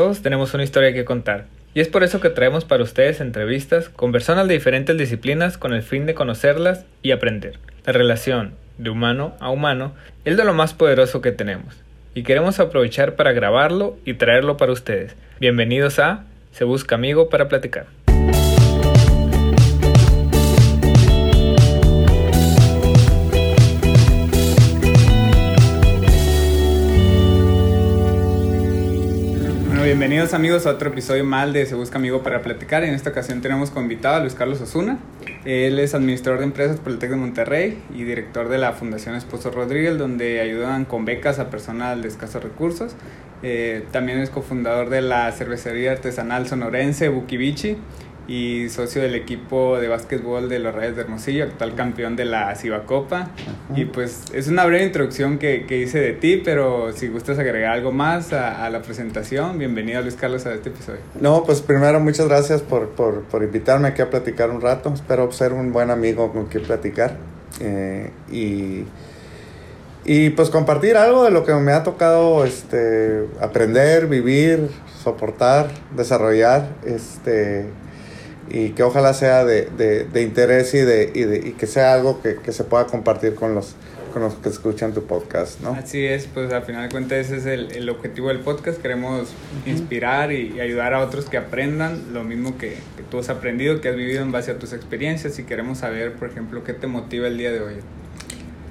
Todos tenemos una historia que contar. Y es por eso que traemos para ustedes entrevistas con personas de diferentes disciplinas con el fin de conocerlas y aprender. La relación de humano a humano es de lo más poderoso que tenemos. Y queremos aprovechar para grabarlo y traerlo para ustedes. Bienvenidos a Se Busca Amigo para Platicar. Bienvenidos amigos a otro episodio mal de Se Busca Amigo para Platicar. En esta ocasión tenemos como invitado a Luis Carlos Osuna. Él es administrador de empresas por el TEC de Monterrey y director de la Fundación Esposo Rodríguez, donde ayudan con becas a personas de escasos recursos. Eh, también es cofundador de la cervecería artesanal sonorense Bukibichi y socio del equipo de básquetbol de los Reyes de Hermosillo, actual campeón de la Cibacopa. Y pues es una breve introducción que, que, hice de ti, pero si gustas agregar algo más a, a, la presentación, bienvenido Luis Carlos a este episodio. No, pues primero muchas gracias por, por, por invitarme aquí a platicar un rato. Espero ser un buen amigo con quien platicar. Eh, y, y pues compartir algo de lo que me ha tocado este, aprender, vivir, soportar, desarrollar. Este, y que ojalá sea de, de, de interés y, de, y, de, y que sea algo que, que, se pueda compartir con los, con los que escuchan tu podcast, ¿no? Así es, pues al final de cuentas ese es el, el objetivo del podcast, queremos uh -huh. inspirar y, y, ayudar a otros que aprendan lo mismo que, que, tú has aprendido, que has vivido en base a tus experiencias y queremos saber, por ejemplo, qué te motiva el día de hoy.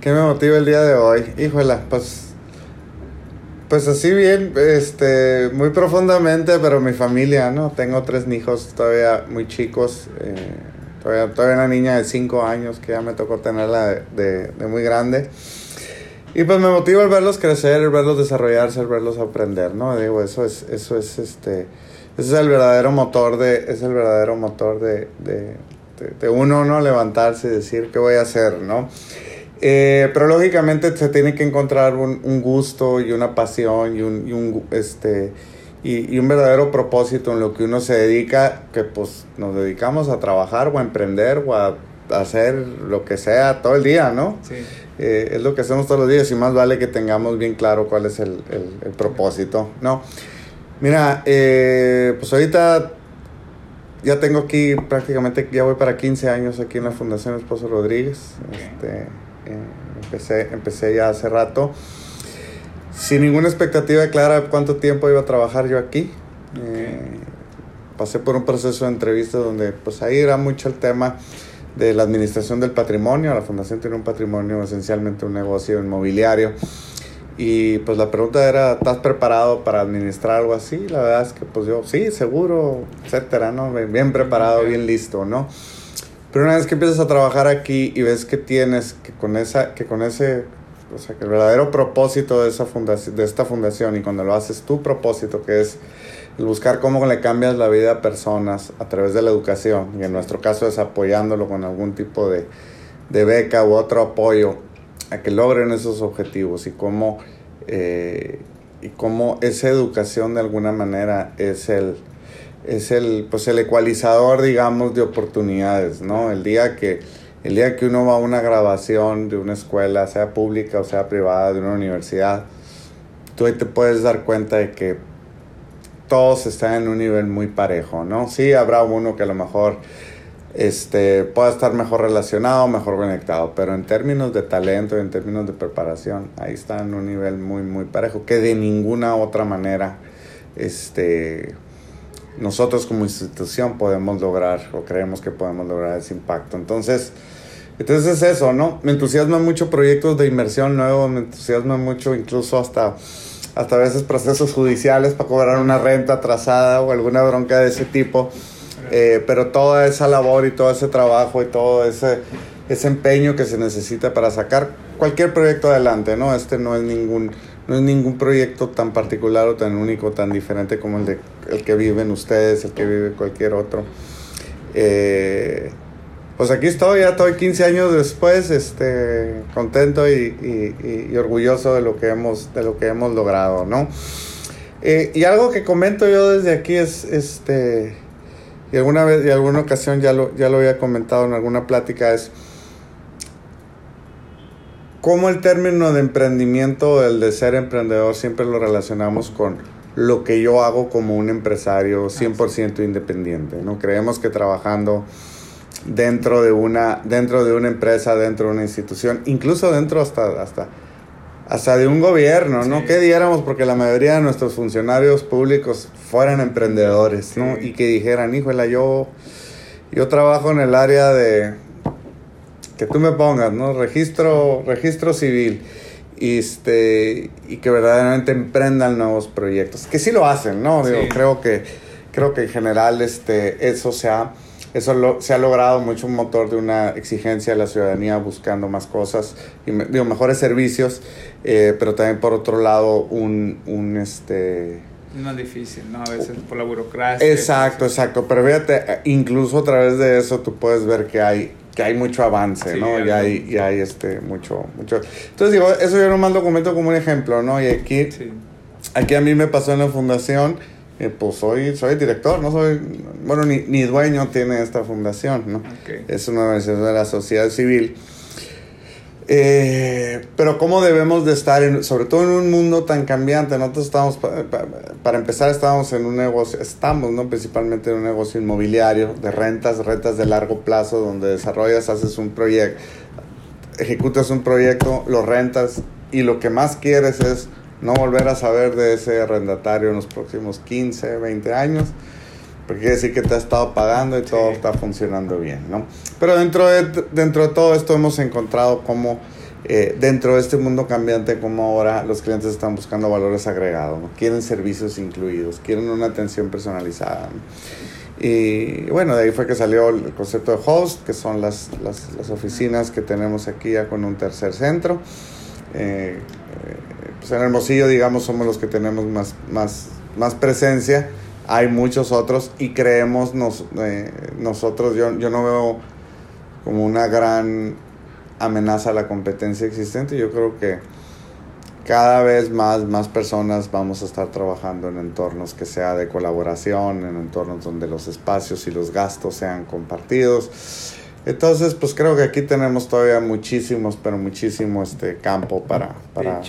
¿Qué me motiva el día de hoy? Híjole, pues pues así bien, este, muy profundamente, pero mi familia, ¿no? Tengo tres hijos todavía muy chicos, eh, todavía, todavía una niña de cinco años que ya me tocó tenerla de, de, de, muy grande. Y pues me motiva el verlos crecer, el verlos desarrollarse, el verlos aprender, ¿no? Digo, eso es, eso es, este, ese es el verdadero motor de, es el verdadero motor de, de, de uno, ¿no? Levantarse y decir, ¿qué voy a hacer, ¿no? Eh, pero lógicamente se tiene que encontrar un, un gusto y una pasión y un, y un este y, y, un verdadero propósito en lo que uno se dedica, que pues nos dedicamos a trabajar o a emprender o a hacer lo que sea todo el día, ¿no? Sí. Eh, es lo que hacemos todos los días y más vale que tengamos bien claro cuál es el, el, el propósito, ¿no? Mira, eh, pues ahorita ya tengo aquí prácticamente, ya voy para 15 años aquí en la Fundación Esposo Rodríguez. Este, empecé, empecé ya hace rato, sin ninguna expectativa clara de cuánto tiempo iba a trabajar yo aquí. Eh, pasé por un proceso de entrevista donde pues ahí era mucho el tema de la administración del patrimonio. La fundación tiene un patrimonio, esencialmente un negocio inmobiliario. Y pues la pregunta era, ¿estás preparado para administrar algo así? La verdad es que pues yo, sí, seguro, etcétera, ¿no? Bien preparado, bien listo, ¿no? Pero una vez que empiezas a trabajar aquí y ves que tienes que con esa, que con ese, o sea, que el verdadero propósito de esa fundación, de esta fundación y cuando lo haces tu propósito, que es el buscar cómo le cambias la vida a personas a través de la educación, y en nuestro caso es apoyándolo con algún tipo de, de beca u otro apoyo a que logren esos objetivos y cómo, eh, y cómo esa educación de alguna manera es el, es el, pues el ecualizador, digamos, de oportunidades, ¿no? El día que, el día que uno va a una grabación de una escuela, sea pública o sea privada, de una universidad, tú ahí te puedes dar cuenta de que todos están en un nivel muy parejo, ¿no? Sí, habrá uno que a lo mejor este, pueda estar mejor relacionado, mejor conectado, pero en términos de talento y en términos de preparación, ahí está en un nivel muy, muy parejo, que de ninguna otra manera, este, nosotros como institución podemos lograr o creemos que podemos lograr ese impacto. Entonces, entonces es eso, ¿no? Me entusiasman mucho proyectos de inversión nuevos, me entusiasma mucho incluso hasta, hasta a veces procesos judiciales para cobrar una renta atrasada o alguna bronca de ese tipo. Eh, pero toda esa labor y todo ese trabajo y todo ese, ese empeño que se necesita para sacar cualquier proyecto adelante, ¿no? Este no es ningún no es ningún proyecto tan particular o tan único, tan diferente como el, de, el que viven ustedes, el que vive cualquier otro. Eh, pues aquí estoy, ya estoy 15 años después, este, contento y, y, y, orgulloso de lo que hemos, de lo que hemos logrado, ¿no? Eh, y algo que comento yo desde aquí es, este, y alguna vez, y alguna ocasión ya lo, ya lo había comentado en alguna plática, es cómo el término de emprendimiento, el de ser emprendedor, siempre lo relacionamos con, lo que yo hago como un empresario 100% independiente, ¿no? Creemos que trabajando dentro de una dentro de una empresa, dentro de una institución, incluso dentro hasta hasta hasta de un gobierno, ¿no? Que diéramos porque la mayoría de nuestros funcionarios públicos fueran emprendedores, ¿no? Y que dijeran, "Híjole, yo yo trabajo en el área de que tú me pongas, ¿no? Registro registro civil." este, y que verdaderamente emprendan nuevos proyectos. Que sí lo hacen, ¿no? Digo, creo que creo que en general este, eso se ha, eso lo, se ha logrado mucho un motor de una exigencia de la ciudadanía buscando más cosas y digo, mejores servicios, eh, pero también por otro lado un, un este... Es más difícil, ¿no? A veces por la burocracia. Exacto, exacto. Pero fíjate, incluso a través de eso tú puedes ver que hay que hay mucho avance, ¿no? Y hay, y hay este, mucho, mucho... Entonces digo, eso yo nomás lo comento como un ejemplo, ¿no? Y aquí, aquí a mí me pasó en la fundación, eh, pues soy, soy director, no soy, bueno, ni, ni dueño tiene esta fundación, ¿no? Es una organización de la sociedad civil. Eh, pero cómo debemos de estar, en, sobre todo en un mundo tan cambiante. Nosotros estamos, para empezar, estamos en un negocio, estamos, ¿no? Principalmente en un negocio inmobiliario de rentas, rentas de largo plazo, donde desarrollas, haces un proyecto, ejecutas un proyecto, lo rentas y lo que más quieres es no volver a saber de ese arrendatario en los próximos 15, 20 años porque quiere decir que te ha estado pagando y todo está funcionando bien, ¿no? Pero dentro de, dentro de todo esto hemos encontrado cómo eh, dentro de este mundo cambiante, como ahora los clientes están buscando valores agregados, ¿no? quieren servicios incluidos, quieren una atención personalizada. Y bueno, de ahí fue que salió el concepto de host, que son las, las, oficinas que tenemos aquí ya con un tercer centro. Eh, eh, pues en Hermosillo, digamos, somos los que tenemos más, más, más presencia hay muchos otros y creemos nos, nosotros, yo, yo no veo como una gran amenaza a la competencia existente, yo creo que cada vez más, más personas vamos a estar trabajando en entornos que sea de colaboración, en entornos donde los espacios y los gastos sean compartidos entonces, pues creo que aquí tenemos todavía muchísimos, pero muchísimo este campo para, para,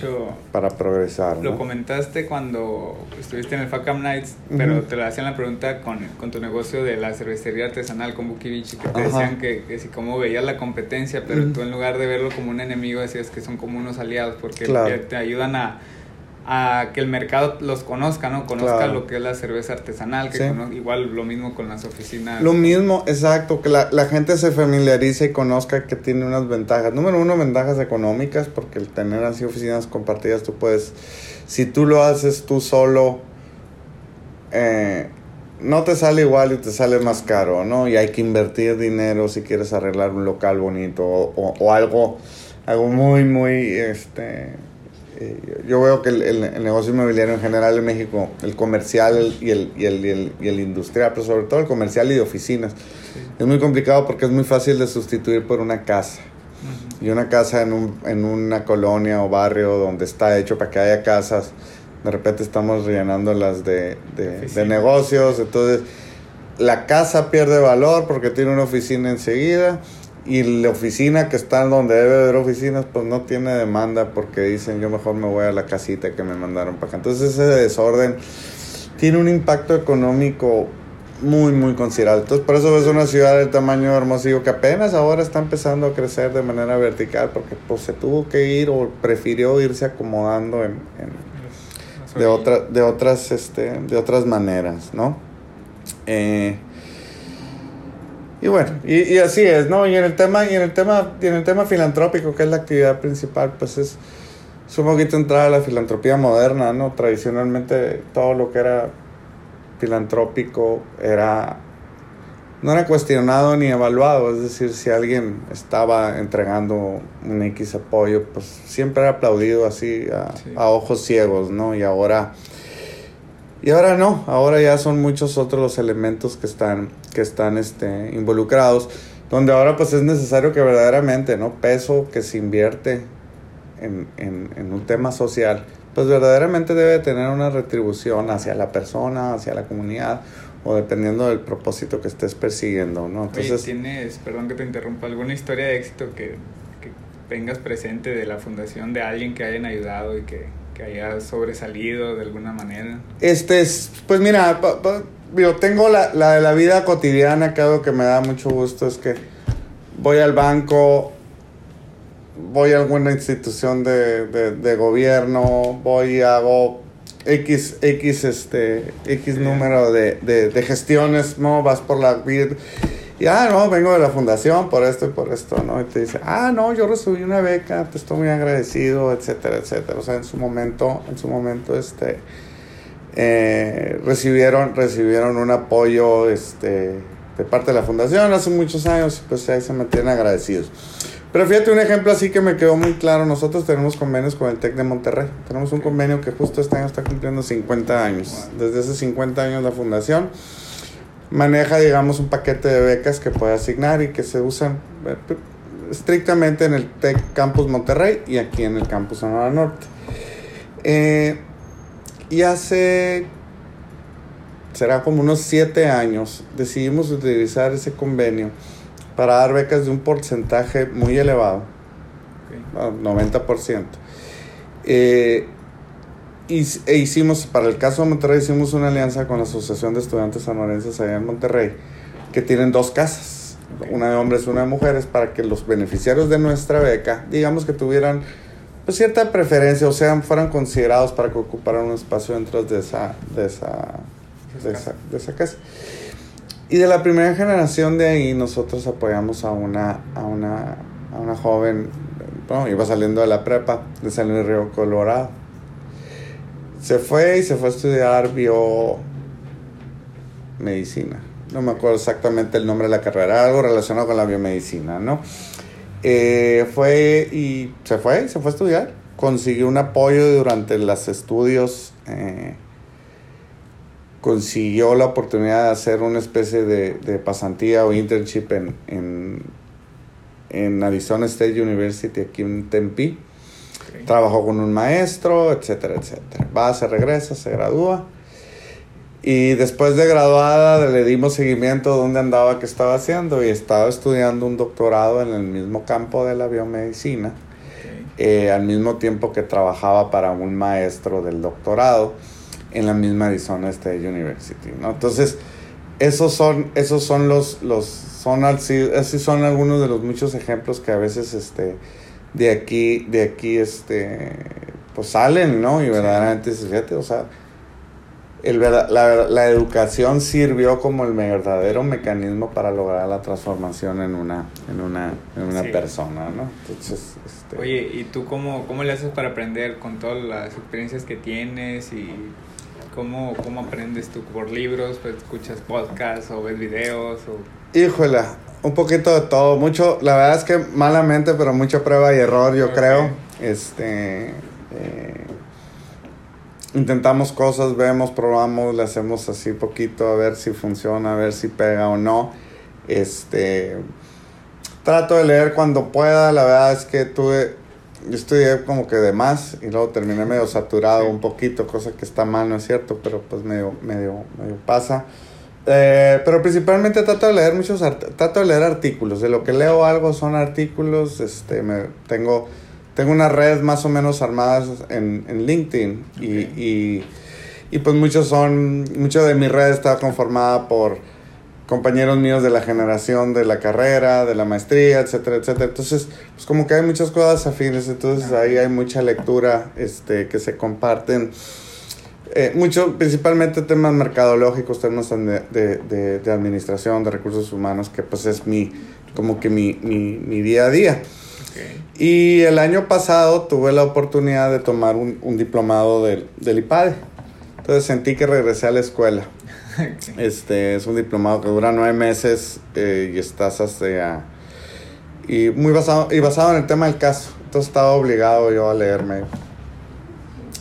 para progresar. Lo comentaste cuando estuviste en el FACAM Nights, pero te lo hacían la pregunta con, con, tu negocio de la cervecería artesanal con Bukivich, que te decían que, que si como veías la competencia, pero tú en lugar de verlo como un enemigo decías que son como unos aliados, porque te ayudan a a que el mercado los conozca, ¿no? Conozca lo que es la cerveza artesanal, que igual lo mismo con las oficinas. Lo mismo, exacto, que la, la, gente se familiarice y conozca que tiene unas ventajas. Número uno, ventajas económicas, porque el tener así oficinas compartidas, tú puedes, si tú lo haces tú solo, eh, no te sale igual y te sale más caro, ¿no? Y hay que invertir dinero si quieres arreglar un local bonito o, o algo, algo muy, muy, este eh, yo veo que el, negocio inmobiliario en general en México, el comercial y el, y el, y el, industrial, pero sobre todo el comercial y de oficinas, es muy complicado porque es muy fácil de sustituir por una casa. Y una casa en, un, en una colonia o barrio donde está hecho para que haya casas, de repente estamos rellenándolas de, de, de negocios, entonces la casa pierde valor porque tiene una oficina enseguida y la oficina que está donde debe haber oficinas, pues no tiene demanda porque dicen yo mejor me voy a la casita que me mandaron para acá. Entonces ese desorden tiene un impacto económico muy, muy considerable. Entonces por eso es una ciudad del tamaño de Hermosillo que apenas ahora está empezando a crecer de manera vertical porque pues se tuvo que ir o prefirió irse acomodando en, de, otra, de, otras, este, de otras maneras, ¿no? Eh, y bueno, y, y, así es, ¿no? Y en el tema, y en el tema, y en el tema filantrópico, que es la actividad principal, pues es, es un poquito entrar a la filantropía moderna, ¿no? Tradicionalmente todo lo que era filantrópico era no era cuestionado ni evaluado, es decir, si alguien estaba entregando un X apoyo, pues siempre era aplaudido así a, a ojos ciegos, ¿no? Y ahora y ahora no, ahora ya son muchos otros los elementos que están, que están este, involucrados, donde ahora pues es necesario que verdaderamente, ¿no? Peso que se invierte en, en, en un tema social, pues verdaderamente debe tener una retribución hacia la persona, hacia la comunidad, o dependiendo del propósito que estés persiguiendo, ¿no? Entonces, ¿tienes, perdón que te interrumpa, alguna historia de éxito que, que tengas presente de la fundación de alguien que hayan ayudado y que, que haya sobresalido de alguna manera. Este es, pues mira, yo tengo la, la de la vida cotidiana, que algo que me da mucho gusto es que voy al banco, voy a alguna institución de, de, gobierno, voy y hago X, X, este, X número de, de, gestiones, ¿no? Vas por la vida. Y, ah, no, vengo de la fundación por esto y por esto, ¿no? Y te dice, ah, no, yo recibí una beca, te estoy muy agradecido, etcétera, etcétera. O sea, en su momento, en su momento, este, eh, recibieron, recibieron un apoyo, este, de parte de la fundación hace muchos años, pues ahí se mantienen agradecidos. Pero fíjate un ejemplo así que me quedó muy claro. Nosotros tenemos convenios con el TEC de Monterrey. Tenemos un convenio que justo este año está cumpliendo 50 años. Desde hace 50 años la fundación maneja, digamos, un paquete de becas que puede asignar y que se usan eh, estrictamente en el TEC Campus Monterrey y aquí en el Campus Sonora Norte. Eh, y hace, será como unos 7 años, decidimos utilizar ese convenio para dar becas de un porcentaje muy elevado, 90%. Eh, y, e hicimos, para el caso de Monterrey, hicimos una alianza con la Asociación de Estudiantes Sonorenses allá en Monterrey, que tienen dos casas, una de hombres y una de mujeres, para que los beneficiarios de nuestra beca, digamos que tuvieran pues, cierta preferencia, o sea, fueran considerados para que ocuparan un espacio dentro de esa, de esa, de esa, de esa casa. Y de la primera generación de ahí nosotros apoyamos a una, a una, a una joven, bueno, iba saliendo de la prepa de San Luis Río Colorado. Se fue y se fue a estudiar biomedicina. No me acuerdo exactamente el nombre de la carrera, algo relacionado con la biomedicina, ¿no? Eh, fue y se fue, se fue a estudiar. Consiguió un apoyo durante los estudios. Eh, consiguió la oportunidad de hacer una especie de, de pasantía o internship en, en, en, Arizona State University aquí en Tempe. Trabajó con un maestro, etcétera, etcétera. Va, se regresa, se gradúa. Y después de graduada le dimos seguimiento a dónde andaba, qué estaba haciendo. Y estaba estudiando un doctorado en el mismo campo de la biomedicina. Eh, al mismo tiempo que trabajaba para un maestro del doctorado en la misma Arizona State University, ¿no? Entonces, esos son, esos son los, los son así, así son algunos de los muchos ejemplos que a veces, este, de aquí, de aquí, este, pues salen, ¿no? Y verdaderamente, fíjate, o sea, el, la, la, educación sirvió como el verdadero mecanismo para lograr la transformación en una, en una, en una persona, ¿no? Entonces, este... Oye, ¿y tú cómo, cómo le haces para aprender con todas las experiencias que tienes y ¿Cómo, ¿Cómo aprendes tú? ¿Por libros? Pues, ¿Escuchas podcasts o ves videos? O... Híjole, un poquito de todo. Mucho, la verdad es que malamente, pero mucha prueba y error, yo creo. Este. Eh, intentamos cosas, vemos, probamos, le hacemos así poquito a ver si funciona, a ver si pega o no. Este. Trato de leer cuando pueda. La verdad es que tuve yo estudié como que de más y luego terminé medio saturado un poquito, cosa que está mal, no es cierto, pero pues medio, medio, medio pasa. Eh, pero principalmente trato de leer muchos trato de leer artículos. De lo que leo algo son artículos. Este, me, tengo, tengo una red más o menos armada en, en LinkedIn y, y, y, pues muchos son, mucho de mi red está conformada por compañeros míos de la generación de la carrera, de la maestría, etcétera, etcétera. Entonces, pues como que hay muchas cosas afines, entonces ahí hay mucha lectura este, que se comparten. Eh, mucho, principalmente temas mercadológicos, temas de, de, de, administración, de recursos humanos, que pues es mi, como que mi, mi, mi día a día. Y el año pasado tuve la oportunidad de tomar un, un diplomado del, del IPADE. Entonces sentí que regresé a la escuela. Este es un diplomado que dura nueve meses eh, y estás hasta y muy basado y basado en el tema del caso. Entonces estaba obligado yo a leerme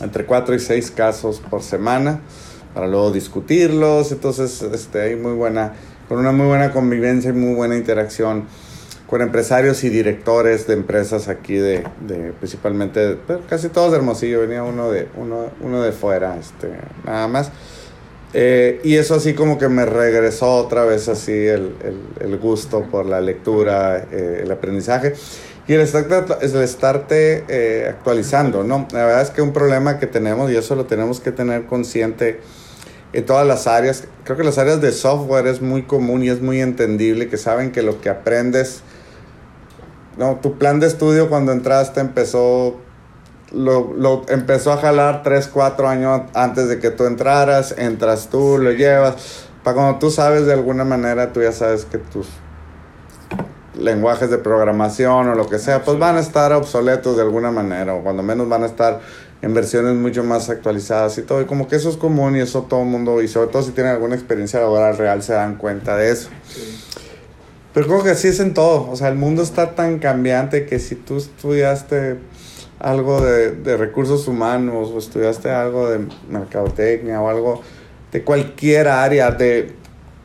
entre cuatro y seis casos por semana para luego discutirlos. Entonces este hay muy buena con una muy buena convivencia y muy buena interacción con empresarios y directores de empresas aquí de, de principalmente casi todos de Hermosillo venía uno de uno, uno de fuera este nada más eh, y eso así como que me regresó otra vez así el, el, el gusto por la lectura, eh, el aprendizaje. y el estarte, el estarte eh, actualizando, ¿no? La verdad es que un problema que tenemos, y eso lo tenemos que tener consciente en todas las áreas, creo que las áreas de software es muy común y es muy entendible, que saben que lo que aprendes, no, tu plan de estudio cuando entraste empezó lo, lo, empezó a jalar 3, 4 años antes de que tú entraras, entras tú, lo llevas. Para cuando tú sabes de alguna manera, tú ya sabes que tus lenguajes de programación o lo que sea, pues van a estar obsoletos de alguna manera, o cuando menos van a estar en versiones mucho más actualizadas y todo. Y como que eso es común y eso todo el mundo, y sobre todo si tienen alguna experiencia laboral real, se dan cuenta de eso. Pero creo que así es en todo. O sea, el mundo está tan cambiante que si tú estudiaste algo de, de recursos humanos o estudiaste algo de mercadotecnia o algo de cualquier área, de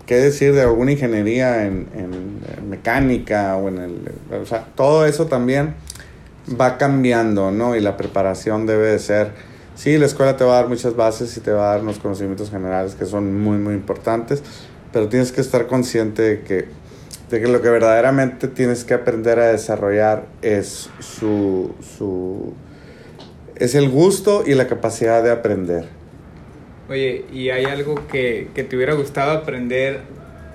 qué decir de alguna ingeniería en, en, mecánica o en el... O sea, todo eso también va cambiando, ¿no? Y la preparación debe de ser... Sí, la escuela te va a dar muchas bases y te va a dar unos conocimientos generales que son muy, muy importantes, pero tienes que estar consciente de que, de que lo que verdaderamente tienes que aprender a desarrollar es su, su... es el gusto y la capacidad de aprender. Oye, ¿y hay algo que, que te hubiera gustado aprender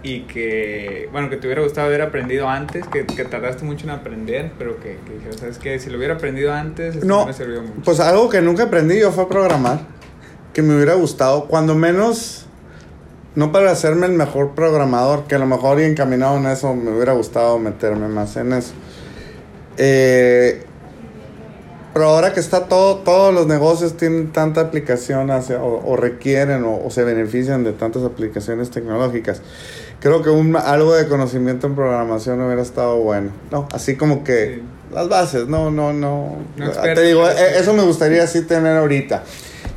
y que, bueno, que te hubiera gustado haber aprendido antes, que, que tardaste mucho en aprender, pero que, que ¿sabes qué? Si lo hubiera aprendido antes, esto no, me sirvió mucho. Pues algo que nunca aprendí yo fue programar, que me hubiera gustado, cuando menos, no para hacerme el mejor programador, que a lo mejor y encaminado en eso me hubiera gustado meterme más en eso. Eh, pero ahora que está todo, todos los negocios tienen tanta aplicación hacia, o, o, requieren o, o, se benefician de tantas aplicaciones tecnológicas, creo que un, algo de conocimiento en programación hubiera estado bueno. No, así como que sí. las bases, no, no, no. no te digo, eh, eso me gustaría sí tener ahorita.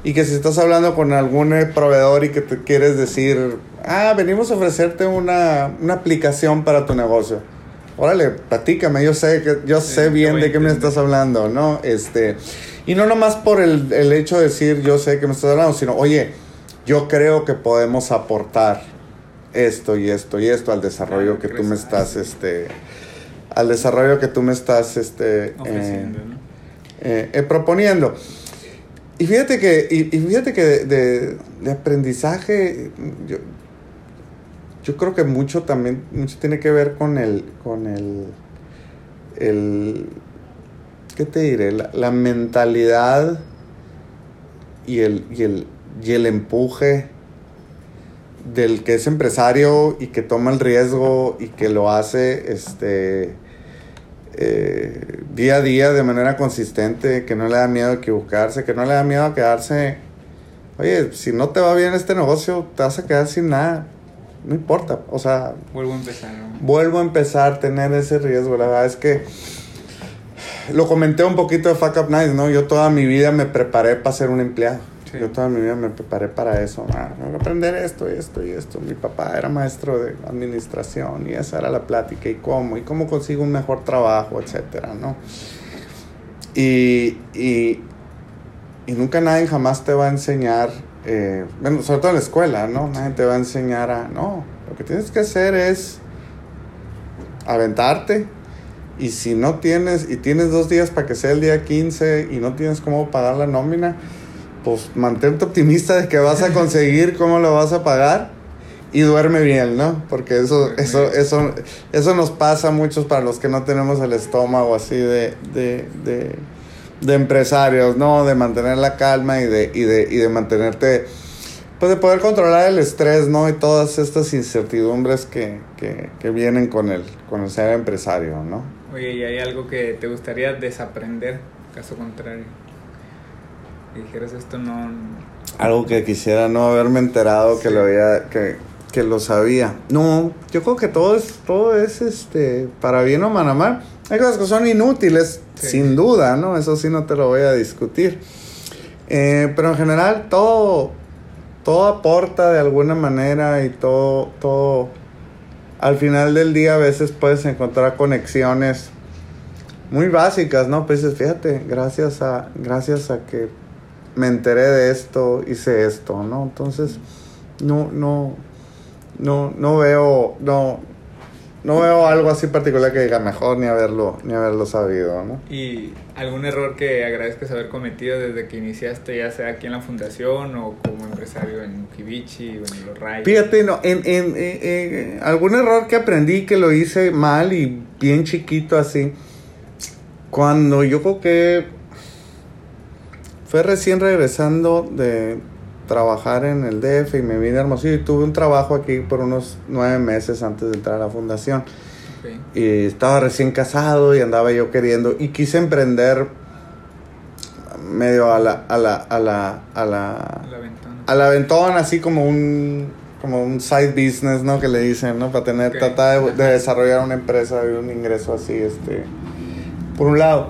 Y que si estás hablando con algún proveedor y que te quieres decir, ah, venimos a ofrecerte una, una aplicación para tu negocio órale, platícame, yo sé que yo sé bien de qué me estás hablando, ¿no? Este, y no nomás por el, el, hecho de decir yo sé que me estás hablando, sino, oye, yo creo que podemos aportar esto y esto y esto al desarrollo que tú me estás, este, al desarrollo que tú me estás, este, eh, ¿no? eh, eh, proponiendo. Y fíjate que, y, fíjate que de, de, de aprendizaje, yo, yo creo que mucho también mucho tiene que ver con el con el el qué te diré la, la mentalidad y el, y el y el empuje del que es empresario y que toma el riesgo y que lo hace este eh, día a día de manera consistente, que no le da miedo a equivocarse, que no le da miedo a quedarse, oye, si no te va bien este negocio, te vas a quedar sin nada no importa, o sea... Vuelvo a empezar. ¿no? Vuelvo a empezar, tener ese riesgo, la verdad es que... Lo comenté un poquito de Fuck Up Nights, ¿no? Yo toda mi vida me preparé para ser un empleado. Yo toda mi vida me preparé para eso. Ah, voy a aprender esto y esto y esto. Mi papá era maestro de administración y esa era la plática y cómo, y cómo consigo un mejor trabajo, etcétera, ¿no? Y, y, y nunca nadie jamás te va a enseñar eh, bueno, sobre todo en la escuela, ¿no? Nadie te va a enseñar a, no, lo que tienes que hacer es aventarte y si no tienes, y tienes dos días para que sea el día 15 y no tienes cómo pagar la nómina, pues mantente optimista de que vas a conseguir cómo lo vas a pagar y duerme bien, ¿no? Porque eso, eso, eso, eso nos pasa a muchos para los que no tenemos el estómago así de, de, de de empresarios, ¿no? De mantener la calma y de, y de, y de mantenerte, pues de poder controlar el estrés, ¿no? Y todas estas incertidumbres que, que, que vienen con el, con el ser empresario, ¿no? Oye, ¿y hay algo que te gustaría desaprender, caso contrario? Dijeras esto no... Algo que quisiera no haberme enterado sí. que lo había, que, que lo sabía. No, yo creo que todo es, todo es este, para bien o para mal. Hay cosas que son inútiles, sí. sin duda, ¿no? Eso sí no te lo voy a discutir. Eh, pero en general todo, todo aporta de alguna manera y todo, todo, al final del día a veces puedes encontrar conexiones muy básicas, ¿no? Pues fíjate, gracias a, gracias a que me enteré de esto, hice esto, ¿no? Entonces, no, no, no, no veo, no, no veo algo así particular que diga mejor ni haberlo, ni haberlo sabido, ¿no? ¿Y algún error que agradezcas haber cometido desde que iniciaste, ya sea aquí en la fundación o como empresario en Kibichi o en los Rayos? Fíjate, no, en, en, en, algún error que aprendí que lo hice mal y bien chiquito así, cuando yo creo que fue recién regresando de trabajar en el DF y me vine a Hermosillo y tuve un trabajo aquí por unos nueve meses antes de entrar a la fundación. Y estaba recién casado y andaba yo queriendo y quise emprender medio a la a la a la a la La ventana. al aventón así como un como un side business, ¿no? Que le dicen, ¿no? Para tener Ok. tratar de, de desarrollar una empresa y un ingreso así este por un lado.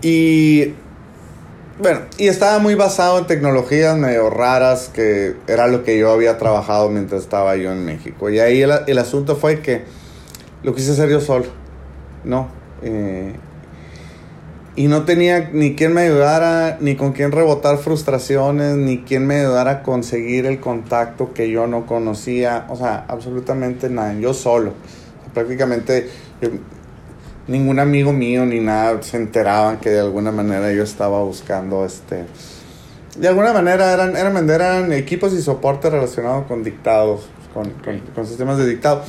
Y bueno, y estaba muy basado en tecnologías medio raras, que era lo que yo había trabajado mientras estaba yo en México. Y ahí el, el asunto fue que lo quise hacer yo solo, ¿no? Eh, y no tenía ni quien me ayudara, ni con quien rebotar frustraciones, ni quien me ayudara a conseguir el contacto que yo no conocía. O sea, absolutamente nada, yo solo. prácticamente ningún amigo mío ni nada se enteraban que de alguna manera yo estaba buscando este de alguna manera eran eran vender eran equipos y soporte relacionados con dictados con, con, con sistemas de dictado.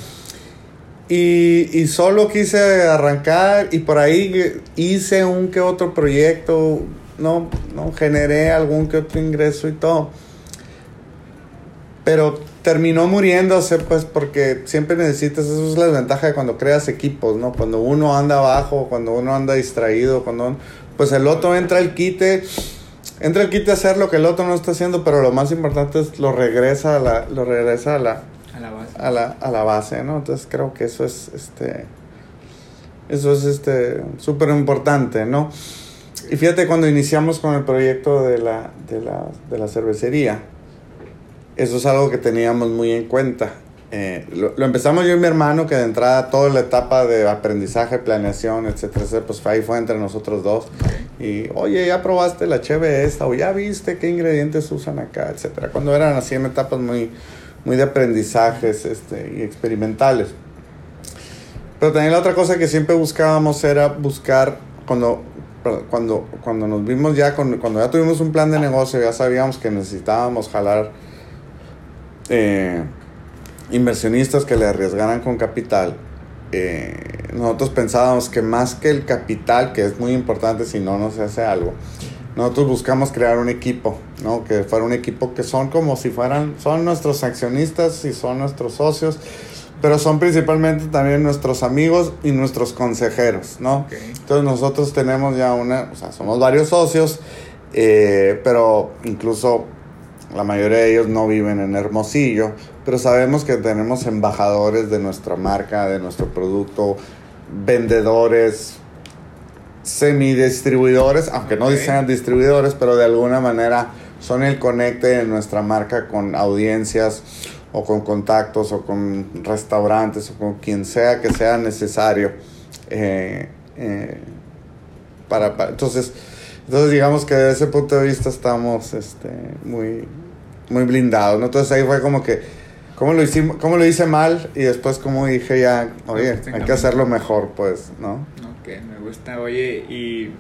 Y, y solo quise arrancar y por ahí hice un que otro proyecto no no generé algún que otro ingreso y todo. Pero terminó muriéndose pues porque siempre necesitas, eso es la ventaja de cuando creas equipos, ¿no? Cuando uno anda abajo, cuando uno anda distraído, cuando un- pues el otro entra el quite, entra el quite a hacer lo que el otro no está haciendo, pero lo más importante es lo regresa a la, lo regresa a la, A la base. a la, a la base, ¿no? Entonces creo que eso es este eso es este súper importante, ¿no? Y fíjate cuando iniciamos con el proyecto de la, de la, de la cervecería, eso es algo que teníamos muy en cuenta. Eh, lo, lo empezamos yo y mi hermano, que de entrada toda la etapa de aprendizaje, planeación, etcétera, etcétera, pues ahí fue entre nosotros dos. Y, oye, ya probaste la cheve esta, o ya viste qué ingredientes usan acá, etcétera. Cuando eran así en etapas muy, muy de aprendizajes este, y experimentales. Pero también la otra cosa que siempre buscábamos era buscar, cuando, cuando, cuando nos vimos ya, con, cuando ya tuvimos un plan de negocio, ya sabíamos que necesitábamos jalar eh, inversionistas que le arriesgaran con capital. eh, nosotros pensábamos que más que el capital, que es muy importante si no, no se hace algo, nosotros buscamos crear un equipo, ¿no? Que fuera un equipo que son como si fueran, son nuestros accionistas y son nuestros socios, pero son principalmente también nuestros amigos y nuestros consejeros, ¿no? Entonces nosotros tenemos ya una, o sea, somos varios socios, eh, pero incluso la mayoría de ellos no viven en Hermosillo, pero sabemos que tenemos embajadores de nuestra marca, de nuestro producto, vendedores, semidistribuidores, aunque no sean distribuidores, pero de alguna manera son el conecte de nuestra marca con audiencias o con contactos o con restaurantes o con quien sea que sea necesario. eh, eh, para, para- entonces, entonces digamos que desde ese punto de vista estamos este, muy, muy blindados. ¿no? Entonces ahí fue como que, ¿cómo lo, hicimos, cómo lo hice mal? Y después como dije ya, oye, hay que hacerlo mejor, pues, ¿no? Ok, me gusta. Oye, ¿y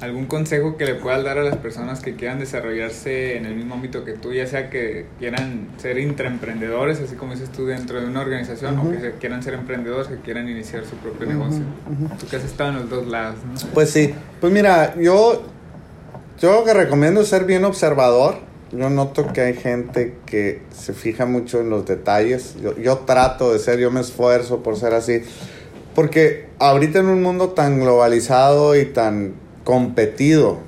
algún consejo que le puedas dar a las personas que quieran desarrollarse en el mismo ámbito que tú, ya sea que quieran ser intraemprendedores, así como dices tú, dentro de una organización, Ujú. o que se- quieran ser emprendedores, que quieran iniciar su propio Ujú, negocio? ujú. Tú que has estado en los dos lados, ¿no? Pues sí, pues mira, yo, yo lo que recomiendo es ser bien observador. Yo noto que hay gente que se fija mucho en los detalles. Yo, yo trato de ser, yo me esfuerzo por ser así. Porque ahorita en un mundo tan globalizado y tan competido,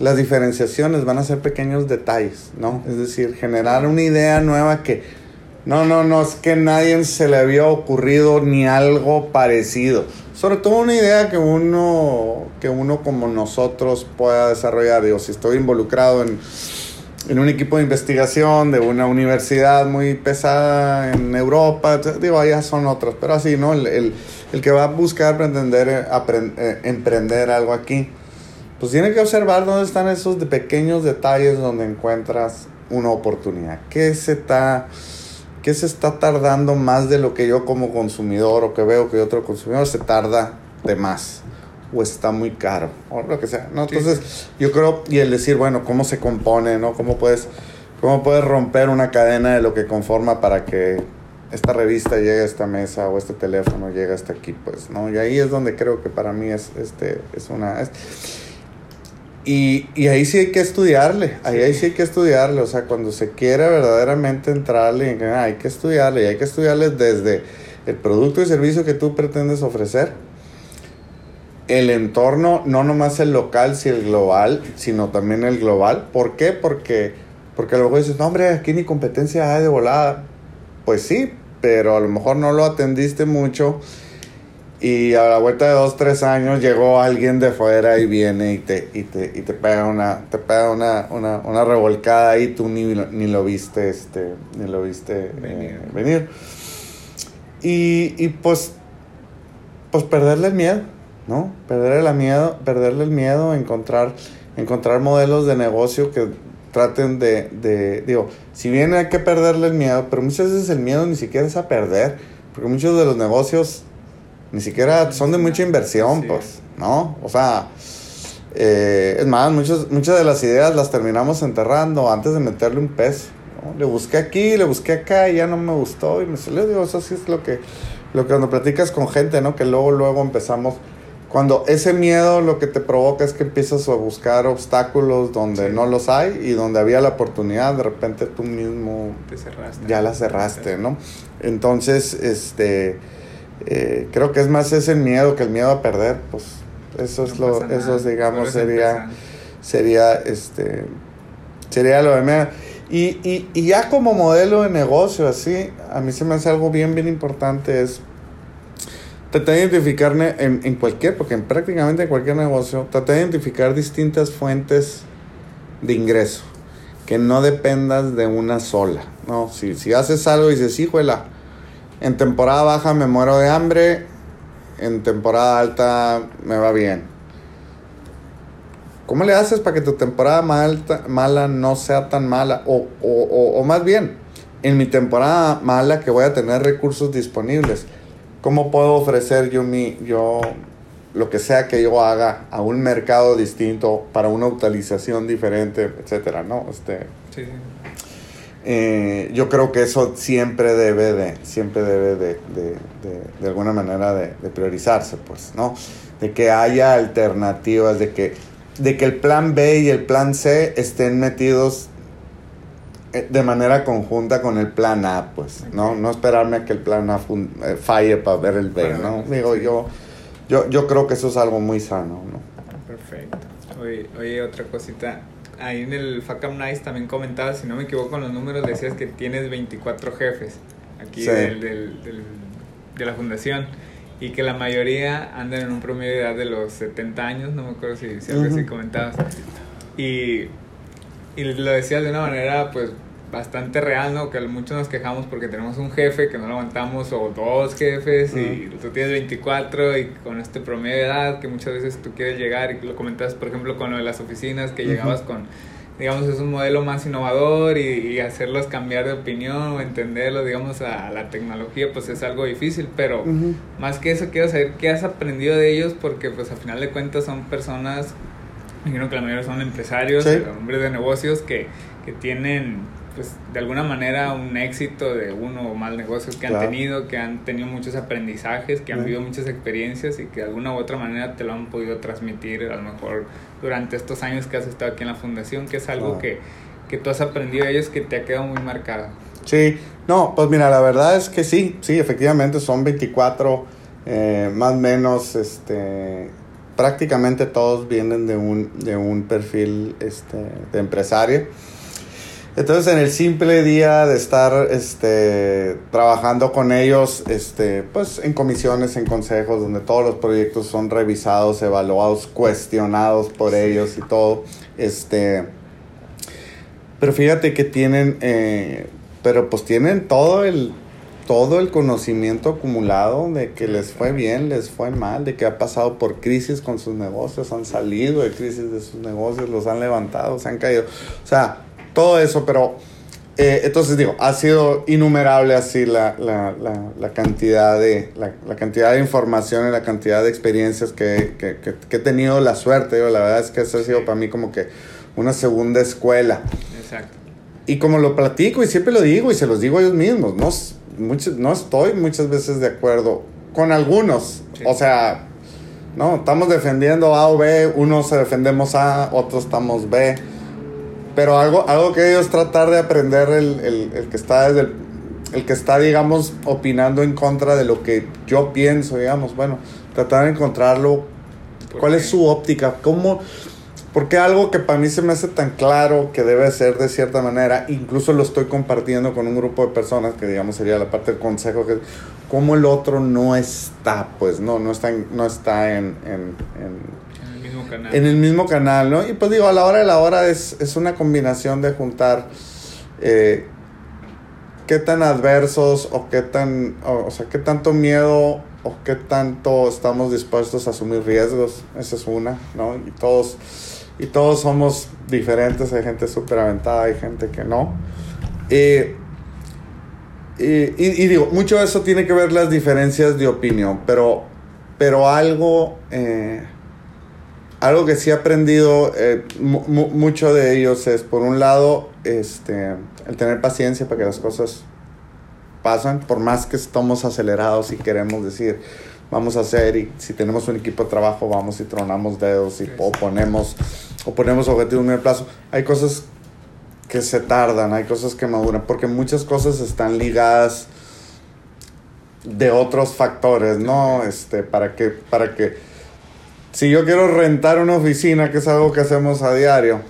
las diferenciaciones van a ser pequeños detalles, ¿no? Es decir, generar una idea nueva que no, no, no, es que nadie se le había ocurrido ni algo parecido. Sobre todo una idea que uno, que uno como nosotros pueda desarrollar. Digo, si estoy involucrado en, en un equipo de investigación de una universidad muy pesada en Europa, digo, allá son otras, pero así, ¿no? El, el- que va a buscar pretender eh, apren- eh, emprender algo aquí, pues tiene que observar dónde están esos pequeños detalles donde encuentras una oportunidad. ¿Qué se está, qué se está tardando más de lo que yo como consumidor o que veo que otro consumidor se tarda de más? O está muy caro, o lo que sea, ¿no? Entonces, yo creo, y el decir, bueno, cómo se compone, ¿no? ¿Cómo puedes, cómo puedes romper una cadena de lo que conforma para que esta revista llegue a esta mesa o este teléfono llegue hasta aquí, pues, ¿no? Y ahí es donde creo que para mí es, este, es una... y, y, ahí sí hay que estudiarle, ahí, ahí sí hay que estudiarle, o sea, cuando se quiere verdaderamente entrarle, hay que estudiarle, y hay que estudiarle desde el producto y servicio que tú pretendes ofrecer, el entorno, no nomás el local, sino el global, sino también el global. ¿Por qué? Porque, porque a lo mejor dices, no, hombre, aquí ni competencia hay de volada. Pues sí, pero a lo mejor no lo atendiste mucho y a la vuelta de dos, tres años llegó alguien de fuera y viene y te, y te, y te pega una, te pega una, una, una revolcada y tú ni, ni lo viste, este, ni lo viste eh, venir. Y, y pues, pues perderle el miedo ¿no? Perderle, miedo, perderle el miedo, encontrar, encontrar modelos de negocio que traten de, de, digo, si bien hay que perderle el miedo, pero muchas veces el miedo ni siquiera es a perder, porque muchos de los negocios ni siquiera son de mucha inversión, pues, ¿no? O sea, eh, es más, muchos, muchas de las ideas las terminamos enterrando antes de meterle un peso. Le busqué aquí, le busqué acá y ya no me gustó y me salió, digo, eso sí es lo que, lo que cuando platicas con gente, ¿no? Que luego, luego empezamos cuando ese miedo lo que te provoca es que empiezas a buscar obstáculos donde no los hay y donde había la oportunidad, de repente tú mismo ya la cerraste, ¿no? Entonces, este, eh, creo que es más ese miedo que el miedo a perder, pues eso es lo, eso digamos sería, sería, este, sería lo de miedo. Y, y, y ya como modelo de negocio, así, a mí se me hace algo bien, bien importante es Traté de identificar en, en, cualquier, porque en prácticamente en cualquier negocio, traté de identificar distintas fuentes de ingreso, que no dependas de una sola. No, si, si haces algo y dices, híjole, en temporada baja me muero de hambre, en temporada alta me va bien. ¿Cómo le haces para que tu temporada mala no sea tan mala? O, o, o más bien, en mi temporada mala que voy a tener recursos disponibles ¿Cómo puedo ofrecer yo, mi, yo lo que sea que yo haga a un mercado distinto para una utilización diferente, etcétera, ¿no? Este, sí. Eh, yo creo que eso siempre debe de, siempre debe de, de, de, de alguna manera de, priorizarse, pues, ¿no? De que haya alternativas, de que, de que el plan B y el plan C estén metidos de manera conjunta con el plan A, pues, ¿no? No esperarme a que el plan A eh, falle para ver el B, ¿no? Digo, yo, yo, yo creo que eso es algo muy sano, ¿no? Perfecto. Oye, oye otra cosita. Ahí en el FACAM Nice también comentabas, si no me equivoco con los números, decías que tienes 24 jefes aquí del, del, de la fundación y que la mayoría andan en un promedio de edad de los 70 años, no me acuerdo si, si algo así comentabas. Y y lo decías de una manera, pues, bastante real, ¿no? Que muchos nos quejamos porque tenemos un jefe que no lo aguantamos o dos jefes y tú tienes 24 y con este promedio de edad que muchas veces tú quieres llegar y lo comentas, por ejemplo, con lo de las oficinas, que llegabas con, digamos, es un modelo más innovador y, hacerlos cambiar de opinión o entenderlo, digamos, a, la tecnología, pues es algo difícil, pero más que eso quiero saber qué has aprendido de ellos porque, pues, a final de cuentas son personas imagino que la mayoría son empresarios, hombres de negocios que, que, tienen, pues, de alguna manera un éxito de uno o más negocios que han tenido, que han tenido muchos aprendizajes, que han vivido muchas experiencias y que de alguna u otra manera te lo han podido transmitir a lo mejor durante estos años que has estado aquí en la fundación, que es algo que, que tú has aprendido de ellos que te ha quedado muy marcado. Sí, no, pues mira, la verdad es que sí, sí, efectivamente son 24 eh, más o menos, este, prácticamente todos vienen de un, de un perfil este, de empresario. Entonces, en el simple día de estar este, trabajando con ellos, este, pues en comisiones, en consejos, donde todos los proyectos son revisados, evaluados, cuestionados por ellos y todo, este, pero fíjate que tienen, eh, pero pues tienen todo el, todo el conocimiento acumulado de que les fue bien, les fue mal, de que ha pasado por crisis con sus negocios, han salido de crisis de sus negocios, los han levantado, se han caído. O sea, todo eso, pero Eh, entonces digo, ha sido innumerable así la, la, la, la cantidad, de, la, cantidad de información y la cantidad de experiencias que, que, que, que he tenido la suerte. Digo, la verdad es que eso ha sido para mí como que una segunda escuela. Exacto. Y como lo platico y siempre lo digo y se los digo a ellos mismos, no, muchos, no estoy muchas veces de acuerdo con algunos. Sí. O sea, no, estamos defendiendo A o B, unos defendemos A, otros estamos B. Pero algo, algo que ellos tratar de aprender el, el, el que está desde el, el, que está, digamos, opinando en contra de lo que yo pienso, digamos, bueno, tratar de encontrarlo, cuál es su óptica, cómo, porque algo que para mí se me hace tan claro que debe ser de cierta manera, incluso lo estoy compartiendo con un grupo de personas que digamos sería la parte del consejo, que como el otro no está, pues no, no está en, no está en, en, en En el mismo canal. en el mismo canal, ¿no? Y pues digo, a la hora de la hora es, es una combinación de juntar eh, qué tan adversos o qué tan, o, o sea, qué tanto miedo o qué tanto estamos dispuestos a asumir riesgos. Esa es una, ¿no? Y todos, y todos somos diferentes, hay gente súper aventada, hay gente que no. Eh, y, y, y digo, mucho de eso tiene que ver las diferencias de opinión, pero, pero algo... Eh, algo que sí he aprendido, eh, mu mucho de ellos es, por un lado, este, el tener paciencia para que las cosas pasen, por más que estamos acelerados y queremos decir, vamos a hacer, y si tenemos un equipo de trabajo, vamos y tronamos dedos y o ponemos, o ponemos objetivos a medio plazo. Hay cosas que se tardan, hay cosas que maduran, porque muchas cosas están ligadas de otros factores, ¿no? Este, para que, para que si yo quiero rentar una oficina, que es algo que hacemos a diario,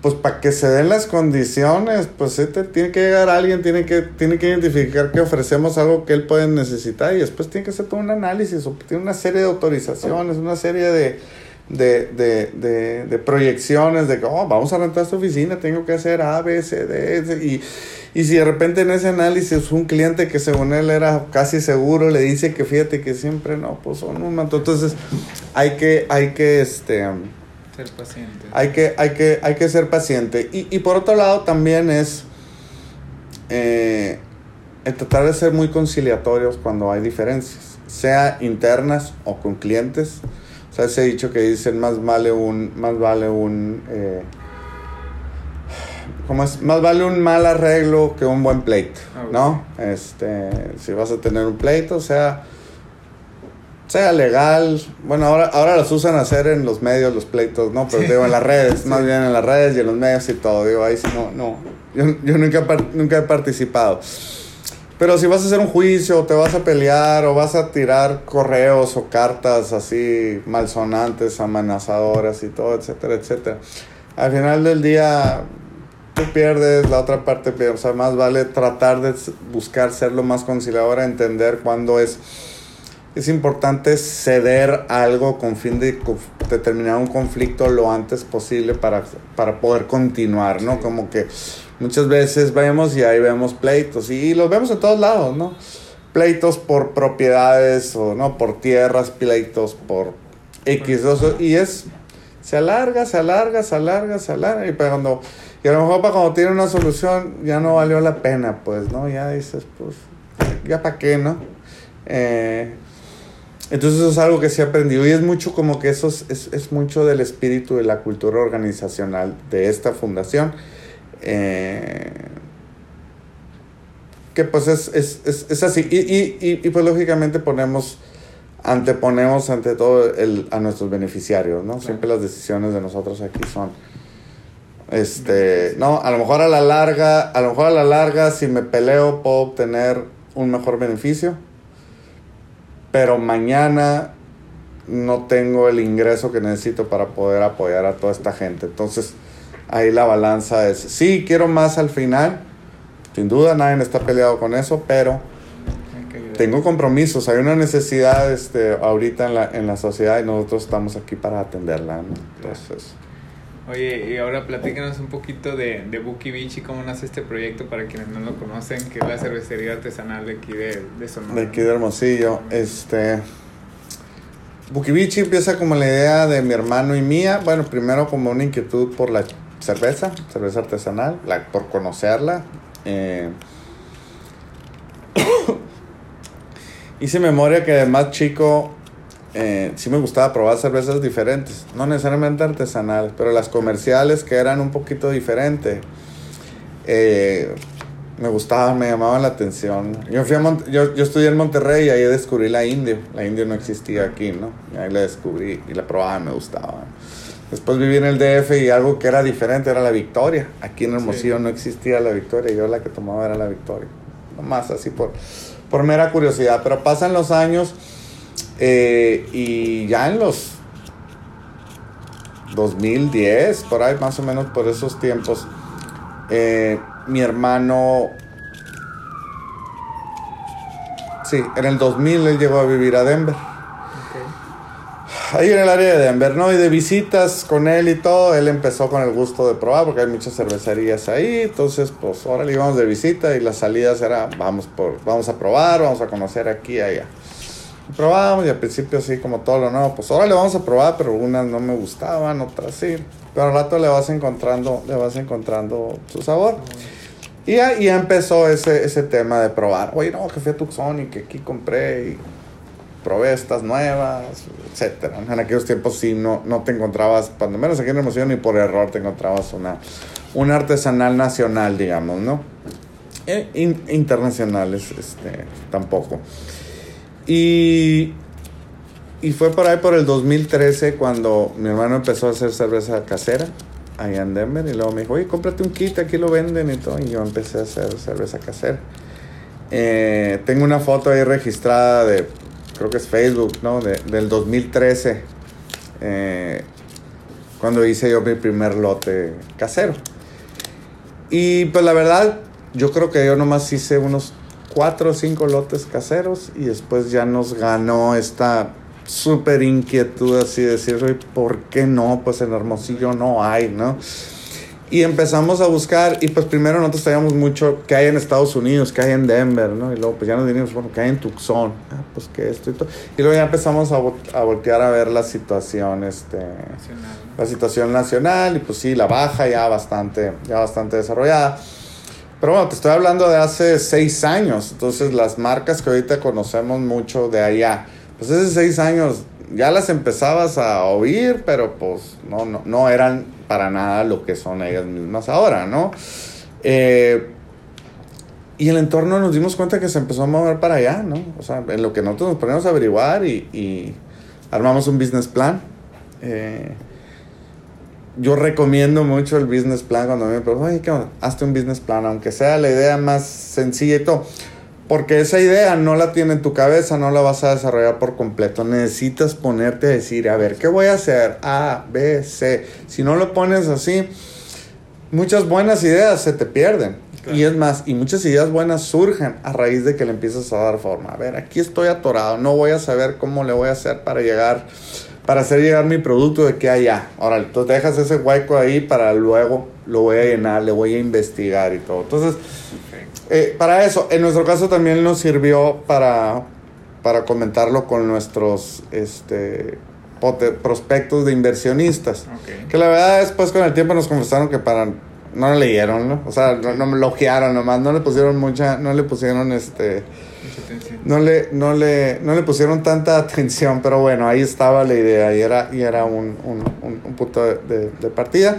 pues para que se den las condiciones, pues sí te, tiene que llegar alguien, tiene que, tiene que identificar que ofrecemos algo que él puede necesitar y después tiene que hacer todo un análisis, o tiene una serie de autorizaciones, una serie de, de, de, de, de proyecciones de que oh, vamos a rentar esta oficina, tengo que hacer A, B, C, D, y, y si de repente en ese análisis un cliente que según él era casi seguro le dice que fíjate que siempre no, pues son un manto. Entonces hay que, hay que, este, ser paciente. Hay que, hay que, hay que ser paciente. Y, y por otro lado también es eh, el tratar de ser muy conciliatorios cuando hay diferencias, sea internas o con clientes. Sea, ese dicho que dicen más vale un, más vale un, eh, ¿cómo es? Más vale un mal arreglo que un buen pleito, ¿no? Este, si vas a tener un pleito, o sea, sea legal, bueno, ahora, ahora los usan a hacer en los medios los pleitos, ¿no? Pero digo, en las redes, sí. más bien en las redes y en los medios y todo, digo, ahí sí, no, no, yo, yo nunca, nunca he participado. Pero si vas a hacer un juicio, o te vas a pelear, o vas a tirar correos o cartas así malsonantes, amenazadoras y todo, etcétera, etcétera. Al final del día, tú pierdes, la otra parte pierde. O sea, más vale tratar de buscar ser lo más conciliador, entender cuándo es, es importante ceder algo con fin de, de terminar un conflicto lo antes posible para, para poder continuar, ¿no? Como que muchas veces vemos y ahí vemos pleitos y los vemos en todos lados, ¿no? Pleitos por propiedades o no por tierras, pleitos por X, y es se alarga, se alarga, se alarga, se alarga y cuando y a lo mejor para cuando tiene una solución ya no valió la pena, pues, ¿no? Ya dices, pues, ya para qué, ¿no? Eh, entonces eso es algo que sí he aprendido y es mucho como que eso es, es, es mucho del espíritu de la cultura organizacional de esta fundación. Eh, que pues es, es, es, es así. Y, y, y, y, pues lógicamente ponemos, anteponemos ante todo el, a nuestros beneficiarios, ¿no? Claro. Siempre las decisiones de nosotros aquí son. Este, no, a lo mejor a la larga, a lo mejor a la larga, si me peleo, puedo obtener un mejor beneficio. Pero mañana no tengo el ingreso que necesito para poder apoyar a toda esta gente. Entonces, ahí la balanza es, sí, quiero más al final, sin duda nadie está peleado con eso, pero tengo compromisos, hay una necesidad este, ahorita en la, en la sociedad y nosotros estamos aquí para atenderla, ¿no? Entonces... Oye, y ahora platícanos un poquito de, de Buki Beach y cómo nace este proyecto para quienes no lo conocen, que es la cervecería artesanal de aquí de, de Sonora. De aquí de Hermosillo. Este, Buki Beach empieza como la idea de mi hermano y mía. Bueno, primero como una inquietud por la cerveza, cerveza artesanal, la, por conocerla. Eh, hice memoria que de más chico eh, sí me gustaba probar cervezas diferentes, no necesariamente artesanales, pero las comerciales que eran un poquito diferentes. Eh, me gustaban, me llamaban la atención. Yo, fui a yo, yo, estudié en Monterrey y ahí descubrí la India. La India no existía aquí, ¿no? Y ahí la descubrí y la probaba me gustaba. Después viví en el DF y algo que era diferente era la Victoria. Aquí en Hermosillo no existía la Victoria, yo la que tomaba era la Victoria. Nomás así por, por mera curiosidad. Pero pasan los años eh, y ya en los 2010, por ahí más o menos por esos tiempos, eh, mi hermano... Sí, en el 2000 él llegó a vivir a Denver. Ahí en el área de Denver, ¿no? Y de visitas con él y todo, él empezó con el gusto de probar porque hay muchas cervecerías ahí. Entonces, pues ahora le íbamos de visita y las salidas era, vamos, por, vamos a probar, vamos a conocer aquí y allá. probábamos y al principio así como todo lo nuevo, pues ahora le vamos a probar, pero algunas no me gustaban, otras sí. Pero al rato le vas encontrando, le vas encontrando su sabor. Y ya, empezó ese, ese tema de probar. Oye, no, que fui a Tucson y que aquí compré y probé estas nuevas, etcétera. En aquellos tiempos sí no, no te encontrabas, cuando menos aquí en Hermosillo, ni por error te encontrabas una, una artesanal nacional, digamos, ¿no? E, internacionales, este, tampoco. Y, y fue por ahí por el 2013 cuando mi hermano empezó a hacer cerveza casera allá en Denver y luego me dijo, oye, cómprate un kit, aquí lo venden y todo. Y yo empecé a hacer cerveza casera. Eh, tengo una foto ahí registrada de, creo que es Facebook, ¿no? De, del 2013, eh, cuando hice yo mi primer lote casero. Y pues la verdad, yo creo que yo nomás hice unos cuatro o cinco lotes caseros y después ya nos ganó esta súper inquietud así de decir, ¿por qué no? Pues en Hermosillo no hay, ¿no? Y empezamos a buscar, y pues primero nosotros sabíamos mucho que hay en Estados Unidos, que hay en Denver, ¿no? Y luego pues ya nos dijimos, bueno, que hay en Tucson, ah, pues que esto y todo. Y luego ya empezamos a, a voltear a ver la situación, este, nacional. la situación nacional, y pues sí, la baja ya bastante, ya bastante desarrollada. Pero bueno, te estoy hablando de hace seis años, entonces las marcas que ahorita conocemos mucho de allá, pues hace seis años ya las empezabas a oír, pero pues no, no, no eran para nada lo que son ellas mismas ahora, ¿no? Eh, y el entorno nos dimos cuenta que se empezó a mover para allá, ¿no? O sea, en lo que nosotros nos ponemos a averiguar y, armamos un business plan. Eh, yo recomiendo mucho el business plan cuando me preguntan, oye, ¿qué onda? Hazte un business plan, aunque sea la idea más sencilla y todo. Porque esa idea no la tiene en tu cabeza, no la vas a desarrollar por completo. Necesitas ponerte a decir, a ver, ¿qué voy a hacer? A, B, C. Si no lo pones así, muchas buenas ideas se te pierden. Y es más, y muchas ideas buenas surgen a raíz de que le empiezas a dar forma. A ver, aquí estoy atorado, no voy a saber cómo le voy a hacer para llegar, para hacer llegar mi producto de que allá. Ahora, entonces dejas ese hueco ahí para luego lo voy a llenar, le voy a investigar y todo. Entonces, eh, para eso, en nuestro caso también nos sirvió para, para comentarlo con nuestros este, prospectos de inversionistas. Que la verdad después con el tiempo nos confesaron que para no lo leyeron, ¿no? O sea, no, no me logiaron nomás, no le pusieron mucha, no le pusieron este no le, no le, no le pusieron tanta atención, pero bueno, ahí estaba la idea y era, y era un, un, un, punto de, partida.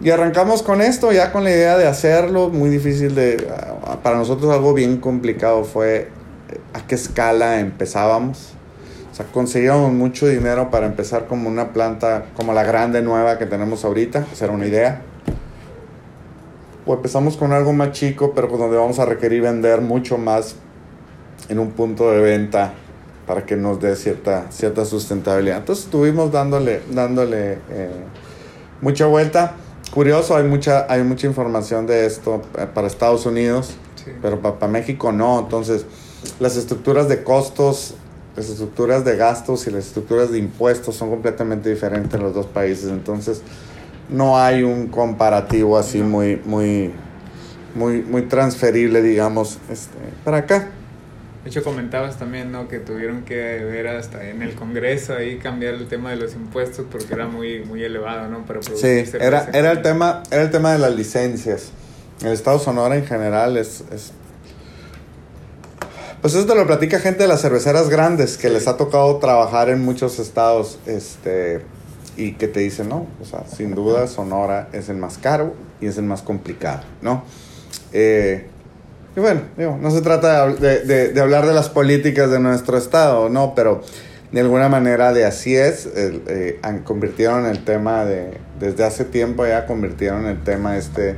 Y arrancamos con esto, ya con la idea de hacerlo, muy difícil de... Para nosotros algo bien complicado fue eh, a qué escala empezábamos. O sea, conseguíamos mucho dinero para empezar como una planta como la grande nueva que tenemos ahorita, era una idea. O empezamos con algo más chico, pero con donde vamos a requerir vender mucho más en un punto de venta para que nos dé cierta, cierta sustentabilidad. Entonces estuvimos dándole, dándole eh, mucha vuelta curioso, hay mucha, hay mucha información de esto eh, para Estados Unidos, pero para, México no. Entonces, las estructuras de costos, las estructuras de gastos y las estructuras de impuestos son completamente diferentes en los dos países. Entonces, no hay un comparativo así muy, muy, muy, muy transferible, digamos, este, para acá. De hecho, comentabas también, ¿no? Que tuvieron que ver hasta en el Congreso ahí cambiar el tema de los impuestos porque era muy, muy elevado, ¿no? Para sí, era, era, el tema, era el tema de las licencias. El Estado Sonora en general es, es... Pues eso te lo platica gente de las cerveceras grandes que les ha tocado trabajar en muchos estados este, y que te dicen, no, o sea, sin duda Sonora es el más caro y es el más complicado, ¿no? Eh, y bueno, digo, no se trata de, de, hablar de las políticas de nuestro estado, ¿no? Pero de alguna manera de así es, eh, convirtieron el tema de, desde hace tiempo ya convirtieron el tema este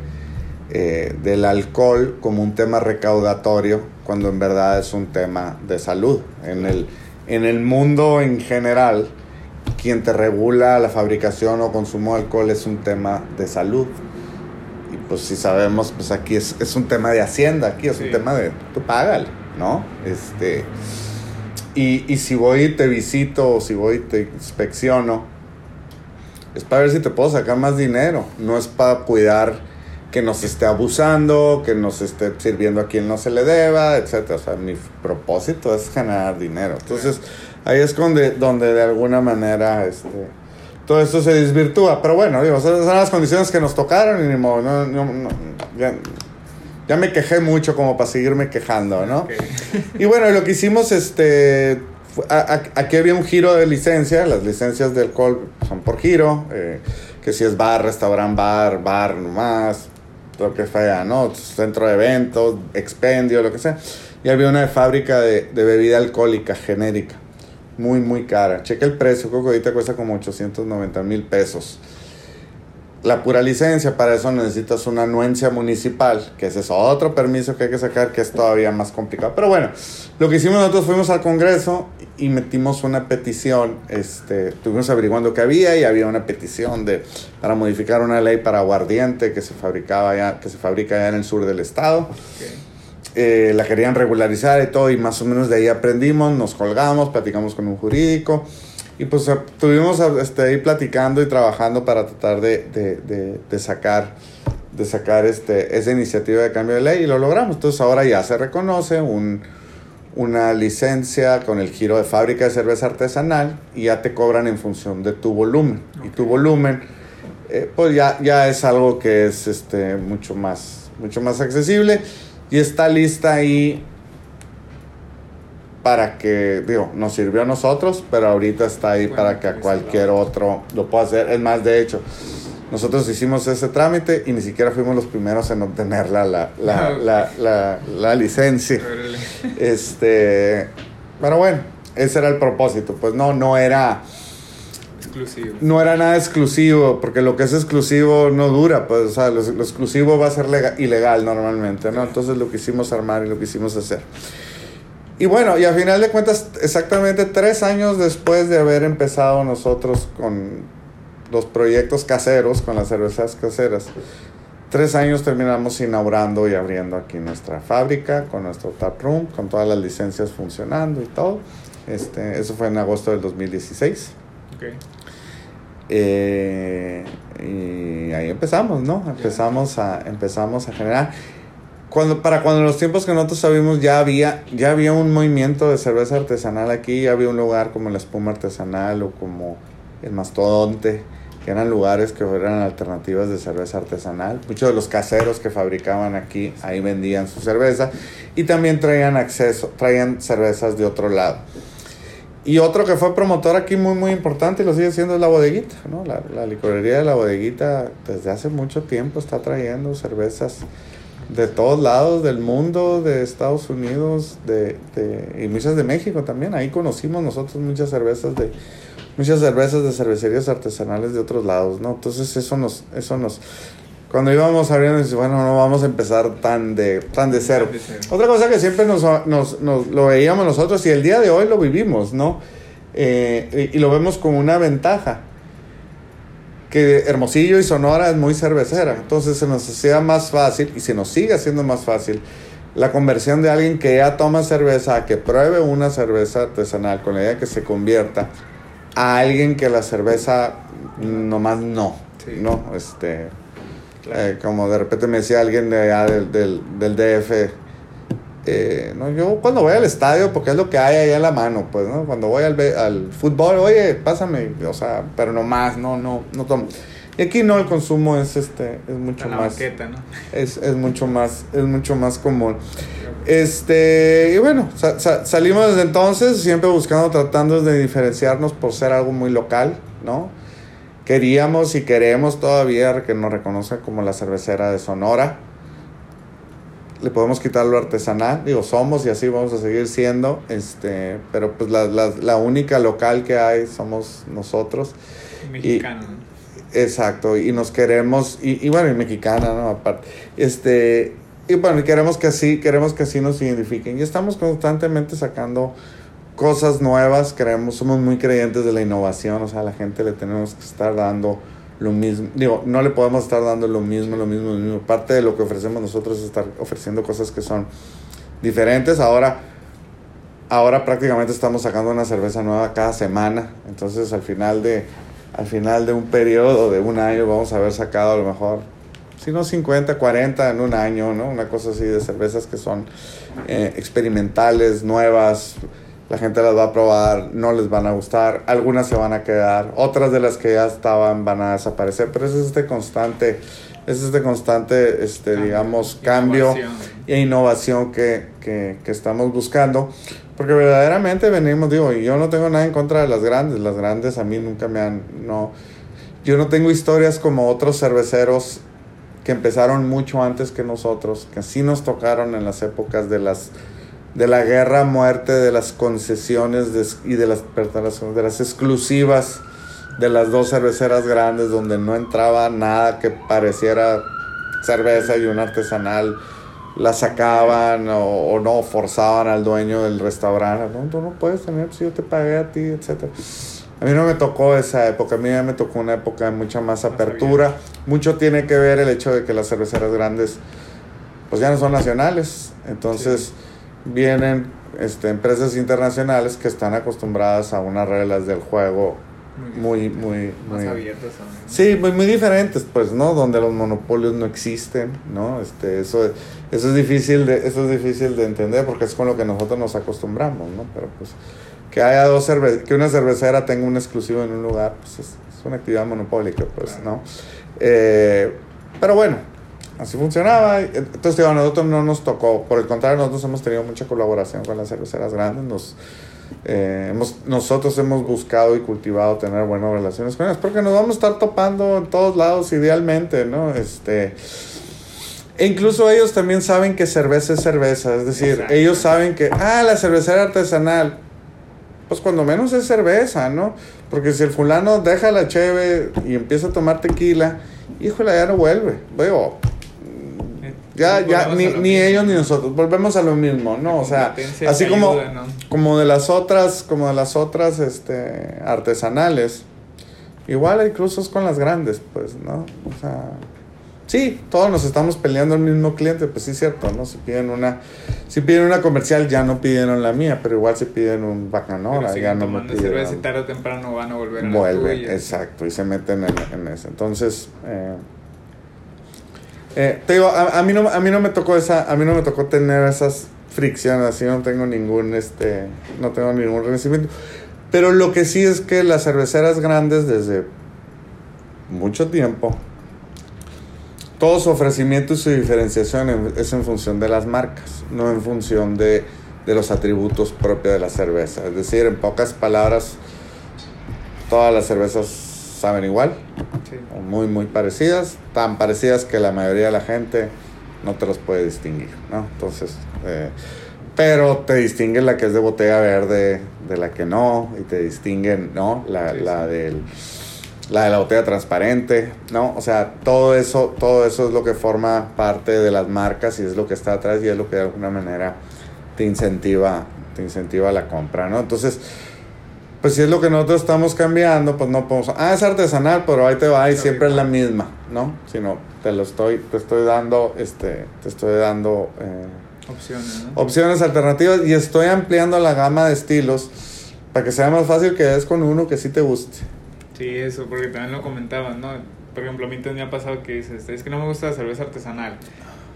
eh, del alcohol como un tema recaudatorio, cuando en verdad es un tema de salud. En el, en el mundo en general, quien te regula la fabricación o consumo de alcohol es un tema de salud pues si sabemos, pues aquí es, es un tema de hacienda, aquí es un tema de, tú págale, ¿no? Este, y, y si voy y te visito o si voy y te inspecciono, es para ver si te puedo sacar más dinero, no es para cuidar que nos esté abusando, que nos esté sirviendo a quien no se le deba, etc. O sea, mi propósito es generar dinero. Entonces, ahí es donde, donde de alguna manera, este, todo esto se desvirtúa. Pero bueno, digo, son, las condiciones que nos tocaron y ni modo, no, no, ya, me quejé mucho como para seguirme quejando, ¿no? Y bueno, lo que hicimos, este, aquí había un giro de licencia, las licencias de alcohol son por giro, eh, que si es bar, restaurante, bar, bar nomás, lo que sea, ¿no? Centro de eventos, expendio, lo que sea. Y había una fábrica de, de bebida alcohólica genérica muy, muy cara. Checa el precio, creo que ahorita cuesta como 890 mil pesos. La pura licencia, para eso necesitas una anuencia municipal, que ese es otro permiso que hay que sacar, que es todavía más complicado. Pero bueno, lo que hicimos nosotros fuimos al Congreso y metimos una petición, este, estuvimos averiguando qué había y había una petición de, para modificar una ley para aguardiente que se, fabricaba ya, que se fabrica ya en el sur del estado. Eh, la querían regularizar y todo, y más o menos de ahí aprendimos, nos colgamos, platicamos con un jurídico, y pues estuvimos este, ahí platicando y trabajando para tratar de, de, de, sacar, de sacar este, esa iniciativa de cambio de ley, y lo logramos. Entonces ahora ya se reconoce un, una licencia con el giro de fábrica de cerveza artesanal, y ya te cobran en función de tu volumen, y tu volumen... Eh, pues ya, ya es algo que es este, mucho, más, mucho más accesible y está lista ahí para que, digo, nos sirvió a nosotros, pero ahorita está ahí para que a cualquier otro lo pueda hacer. Es más, de hecho, nosotros hicimos ese trámite y ni siquiera fuimos los primeros en obtener la, la, la, la, la licencia. Este, pero bueno, ese era el propósito. Pues no, no era no era nada exclusivo, porque lo que es exclusivo no dura, pues, o sea, lo, exclusivo va a ser ilegal normalmente, ¿no? Entonces lo quisimos armar y lo quisimos hacer. Y bueno, y a final de cuentas, exactamente tres años después de haber empezado nosotros con los proyectos caseros, con las cervezas caseras, tres años terminamos inaugurando y abriendo aquí nuestra fábrica, con nuestro tap room, con todas las licencias funcionando y todo. Este, eso fue en agosto del 2016. Okay. Eh, y ahí empezamos, ¿no? Empezamos a, empezamos a generar. Cuando, para cuando los tiempos que nosotros sabíamos ya había, ya había un movimiento de cerveza artesanal aquí, ya había un lugar como la espuma artesanal o como el mastodonte, que eran lugares que eran alternativas de cerveza artesanal. Muchos de los caseros que fabricaban aquí ahí vendían su cerveza y también traían acceso, traían cervezas de otro lado. Y otro que fue promotor aquí muy, muy importante y lo sigue siendo es la bodeguita, ¿no? La, la licorería de la bodeguita desde hace mucho tiempo está trayendo cervezas de todos lados del mundo, de Estados Unidos, de, de, y muchas de México también. Ahí conocimos nosotros muchas cervezas de muchas cervezas de cervecerías artesanales de otros lados, ¿no? Entonces eso nos eso nos cuando íbamos abriendo, bueno, no vamos a empezar tan de, tan de cero. Otra cosa que siempre nos, nos, nos, lo veíamos nosotros y el día de hoy lo vivimos, ¿no? Eh, y, lo vemos como una ventaja. Que Hermosillo y Sonora es muy cervecera. Entonces se nos hacía más fácil y se nos sigue haciendo más fácil la conversión de alguien que ya toma cerveza a que pruebe una cerveza artesanal con la idea de que se convierta a alguien que la cerveza nomás no. No, este eh, como de repente me decía alguien de allá del, del, DF, eh, no, yo cuando voy al estadio, porque es lo que hay ahí en la mano, pues, ¿no? Cuando voy al, al fútbol, oye, pásame, o sea, pero no más, no, no, no tomo. Y aquí no, el consumo es este, es mucho la más. banqueta, ¿no? Es, es mucho más, es mucho más común. Este, y bueno, sa- sa- salimos desde entonces, siempre buscando, tratando de diferenciarnos por ser algo muy local, ¿no? Queríamos y queremos todavía que nos reconozcan como la cervecera de Sonora. Le podemos quitar lo artesanal, digo, somos y así vamos a seguir siendo, este, pero pues la, la, la única local que hay somos nosotros. Mexicano. ¿no? Exacto, y nos queremos, y, y bueno, y mexicana, ¿no? Aparte, este, y bueno, y queremos que así, queremos que así nos identifiquen. Y estamos constantemente sacando cosas nuevas, creemos, somos muy creyentes de la innovación, o sea, a la gente le tenemos que estar dando lo mismo, digo, no le podemos estar dando lo mismo, lo mismo, lo mismo. Parte de lo que ofrecemos nosotros es estar ofreciendo cosas que son diferentes. Ahora, ahora prácticamente estamos sacando una cerveza nueva cada semana, entonces al final de al final de un periodo de un año vamos a haber sacado a lo mejor, si no 50, 40 en un año, ¿no? Una cosa así de cervezas que son eh, experimentales, nuevas, la gente las va a probar, no les van a gustar, algunas se van a quedar, otras de las que ya estaban van a desaparecer, pero es este constante, es este constante, este, Cambio, digamos, cambio innovación. e innovación que, que, que estamos buscando. Porque verdaderamente venimos, digo, y yo no tengo nada en contra de las grandes. Las grandes a mí nunca me han. No, yo no tengo historias como otros cerveceros que empezaron mucho antes que nosotros, que sí nos tocaron en las épocas de las de la guerra a muerte, de las concesiones de- y de las, de las exclusivas de las dos cerveceras grandes donde no entraba nada que pareciera cerveza y un artesanal la sacaban o, o no forzaban al dueño del restaurante no tú no puedes tener si yo te pagué a ti etcétera. A mí no me tocó esa época a mí ya me tocó una época de mucha más Más apertura. Mucho tiene que ver el hecho de que las cerveceras grandes pues ya no son nacionales. Entonces vienen este, empresas internacionales que están acostumbradas a unas reglas del juego muy muy más muy abiertos. ¿no? Sí, muy, muy diferentes, pues, ¿no? Donde los monopolios no existen, ¿no? Este, eso, eso es difícil de, eso es difícil de entender porque es con lo que nosotros nos acostumbramos, ¿no? Pero pues que haya dos cerve que una cervecera tenga un exclusivo en un lugar, pues es, es una actividad monopólica, pues, Claro. ¿no? Eh, pero bueno, así funcionaba. Entonces, digo, a nosotros no nos tocó, por el contrario, nosotros hemos tenido mucha colaboración con las cerveceras grandes, nos eh, hemos, nosotros hemos buscado y cultivado tener buenas relaciones con ellas porque nos vamos a estar topando en todos lados idealmente, ¿no? Este, e incluso ellos también saben que cerveza es cerveza, es decir, Exacto. ellos saben que, ah, la cervecera artesanal, pues cuando menos es cerveza, ¿no? Porque si el fulano deja la cheve y empieza a tomar tequila, híjole, ya no vuelve. Veo, ya, ya, ni, ni ellos ni nosotros, volvemos a lo mismo, ¿no? O sea, así como, ayuda, ¿no? como de las otras, como de las otras, este, artesanales, igual hay cruzos con las grandes, pues, ¿no? O sea, sí, todos nos estamos peleando el mismo cliente, pues sí es cierto, ¿no? Si piden una, si piden una comercial, ya no pidieron la mía, pero igual si piden un bacanora, ya no me cerveza y tarde o temprano van a volver a la Vuelven, tuya. exacto, y se meten en, en eso. Entonces, eh, eh, te digo, a, a mí no, a mí no me tocó esa, a mí no me tocó tener esas fricciones, así no tengo ningún, este, no tengo ningún renacimiento. Pero lo que sí es que las cerveceras grandes desde mucho tiempo, todo su ofrecimiento y su diferenciación en- es en función de las marcas, no en función de, de los atributos propios de la cerveza. Es decir, en pocas palabras, todas las cervezas saben igual, Sí. muy, muy parecidas, tan parecidas que la mayoría de la gente no te las puede distinguir, ¿no? Entonces, eh, pero te distingue la que es de botella verde de la que no, y te distinguen, ¿no? La, Sí, la sí. del la de la botella transparente, ¿no? O sea, todo eso, todo eso es lo que forma parte de las marcas y es lo que está atrás y es lo que de alguna manera te incentiva, te incentiva la compra, ¿no? Entonces, pues si es lo que nosotros estamos cambiando, pues no podemos, ah, es artesanal, pero ahí te va y siempre es la misma, ¿no? Sino te lo estoy, te estoy dando, este, te estoy dando eh, Opciones, ¿no? opciones alternativas y estoy ampliando la gama de estilos para que sea más fácil que des con uno que sí te guste. Sí, eso, porque también lo comentaban, ¿no? Por ejemplo, a mí también me ha pasado que dices, es que no me gusta la cerveza artesanal.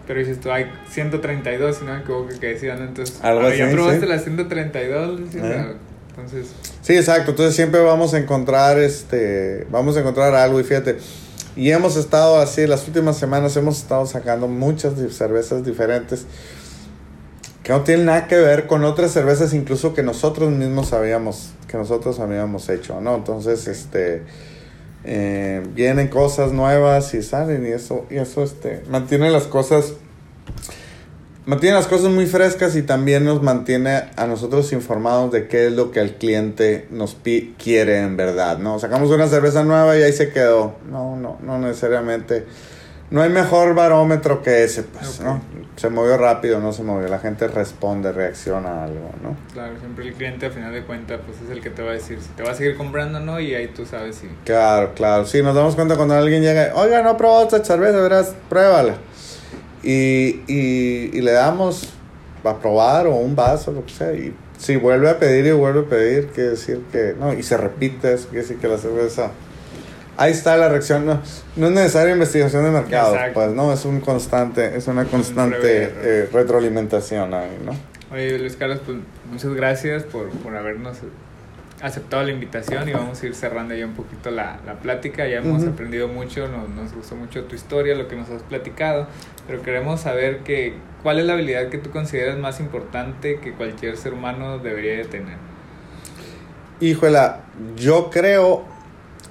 Pero dices tú, hay 132, si no me equivoco, que decían. Entonces, Algo ah, así, ya probaste sí. la 132. dices, Eh. Sí, exacto. Entonces siempre vamos a encontrar este, vamos a encontrar algo y fíjate. Y hemos estado así, las últimas semanas hemos estado sacando muchas cervezas diferentes que no tienen nada que ver con otras cervezas incluso que nosotros mismos habíamos, que nosotros habíamos hecho, ¿no? Entonces, este, eh, vienen cosas nuevas y salen y eso, y eso, este, mantiene las cosas mantiene las cosas muy frescas y también nos mantiene a nosotros informados de qué es lo que el cliente nos quiere en verdad, ¿no? Sacamos una cerveza nueva y ahí se quedó. No, no, no necesariamente. No hay mejor barómetro que ese, pues, Ok. ¿no? Se movió rápido, no se movió. La gente responde, reacciona a algo, ¿no? claro, siempre el cliente, a final de cuentas, pues es el que te va a decir si te va a seguir comprando o no. Y ahí tú sabes si. Claro, claro. Sí, nos damos cuenta cuando alguien llega, oiga, no probado esta cerveza, verás, pruébala. Y, y, y le damos a probar o un vaso, lo que sea. Y si vuelve a pedir y vuelve a pedir, quiere decir que, no, y se repite eso, quiere decir que la cerveza... Ahí está la reacción, no, no es necesaria investigación de mercado, Exacto. pues, no, es un constante, es una constante breve- eh, retroalimentación ahí, ¿no? Oye, Luis Carlos, pues muchas gracias por, por habernos aceptado la invitación y vamos a ir cerrando ya un poquito la, la plática. Ya hemos aprendido mucho, nos, nos gustó mucho tu historia, lo que nos has platicado, pero queremos saber que, cuál es la habilidad que tú consideras más importante que cualquier ser humano debería de tener. Híjola, yo creo,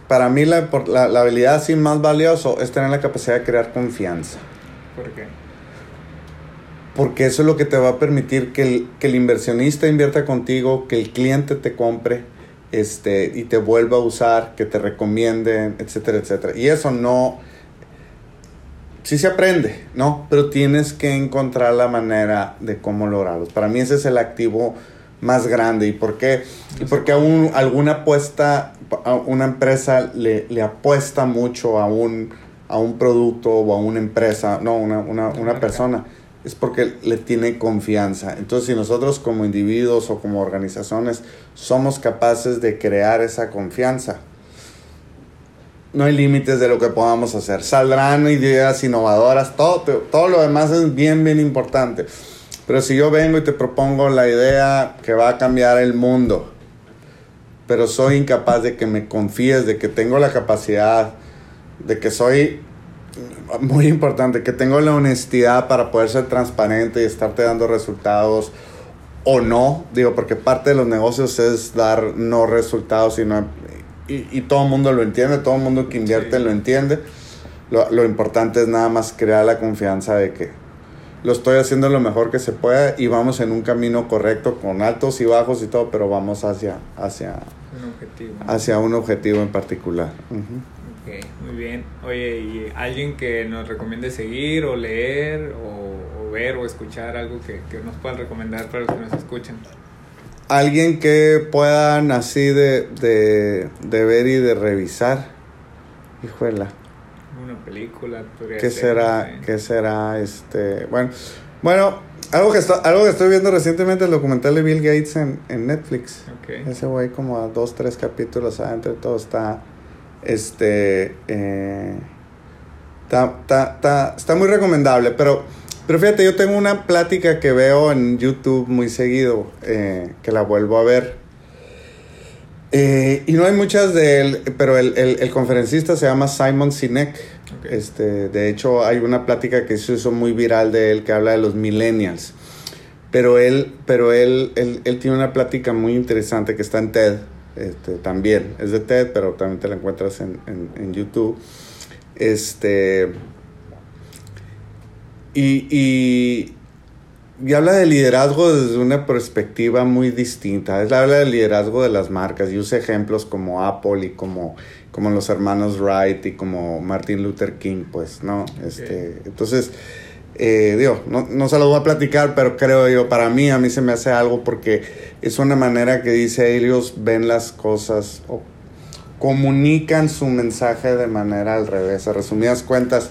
para mí la, por- la, la habilidad así más valioso es tener la capacidad de crear confianza. ¿Por qué? Porque eso es lo que te va a permitir que el, que el inversionista invierta contigo, que el cliente te compre este, y te vuelva a usar, que te recomienden, etcétera, etcétera. Y eso no... Sí se aprende, ¿no? Pero tienes que encontrar la manera de cómo lograrlo. Para mí ese es el activo más grande. ¿Y por qué? Y porque a un- alguna apuesta, a una empresa le, le apuesta mucho a un, a un producto o a una empresa, no, una, una, una persona, es porque le tiene confianza. Entonces, si nosotros como individuos o como organizaciones somos capaces de crear esa confianza, no hay límites de lo que podamos hacer. Saldrán ideas innovadoras, todo, todo lo demás es bien, bien importante. Pero si yo vengo y te propongo la idea que va a cambiar el mundo, pero soy incapaz de que me confíes, de que tengo la capacidad, de que soy muy importante, que tengo la honestidad para poder ser transparente y estarte dando resultados o no, digo, porque parte de los negocios es dar no resultados y, no, y, y todo el mundo lo entiende, todo el mundo que invierte Sí. lo entiende. Lo, lo importante es nada más crear la confianza de que lo estoy haciendo lo mejor que se pueda y vamos en un camino correcto con altos y bajos y todo, pero vamos hacia, hacia, Un objetivo. hacia un objetivo en particular. Ujú. Ok, muy bien. Oye, ¿y alguien que nos recomiende seguir o leer o, o ver o escuchar algo que, que nos puedan recomendar para los que nos escuchan? Alguien que puedan así de, de, de ver y de revisar. Híjole. Una película, ¿Qué ser, será? sé. ¿Qué será? Este, bueno, bueno, algo que está, algo que estoy viendo recientemente el documental de Bill Gates en, en Netflix. Ok. Ese güey como a dos, tres capítulos adentro todo está, este, eh, está, está, está, está muy recomendable, pero, pero fíjate, yo tengo una plática que veo en YouTube muy seguido, eh, que la vuelvo a ver. Eh, y no hay muchas de él, pero el, el, el conferencista se llama Simon Sinek. Este, de hecho, hay una plática que se hizo muy viral de él que habla de los millennials. Pero él, pero él, él, él tiene una plática muy interesante que está en TED. Este, también es de TED, pero también te la encuentras en, en, en YouTube. Este. Y, y, y habla de liderazgo desde una perspectiva muy distinta. Él habla del liderazgo de las marcas y usa ejemplos como Apple y como, como los hermanos Wright y como Martin Luther King, pues, ¿no? Este, entonces, eh, digo, no, no se lo voy a platicar, pero creo yo, para mí, a mí se me hace algo porque es una manera que dice ellos ven las cosas o comunican su mensaje de manera al revés. A resumidas cuentas,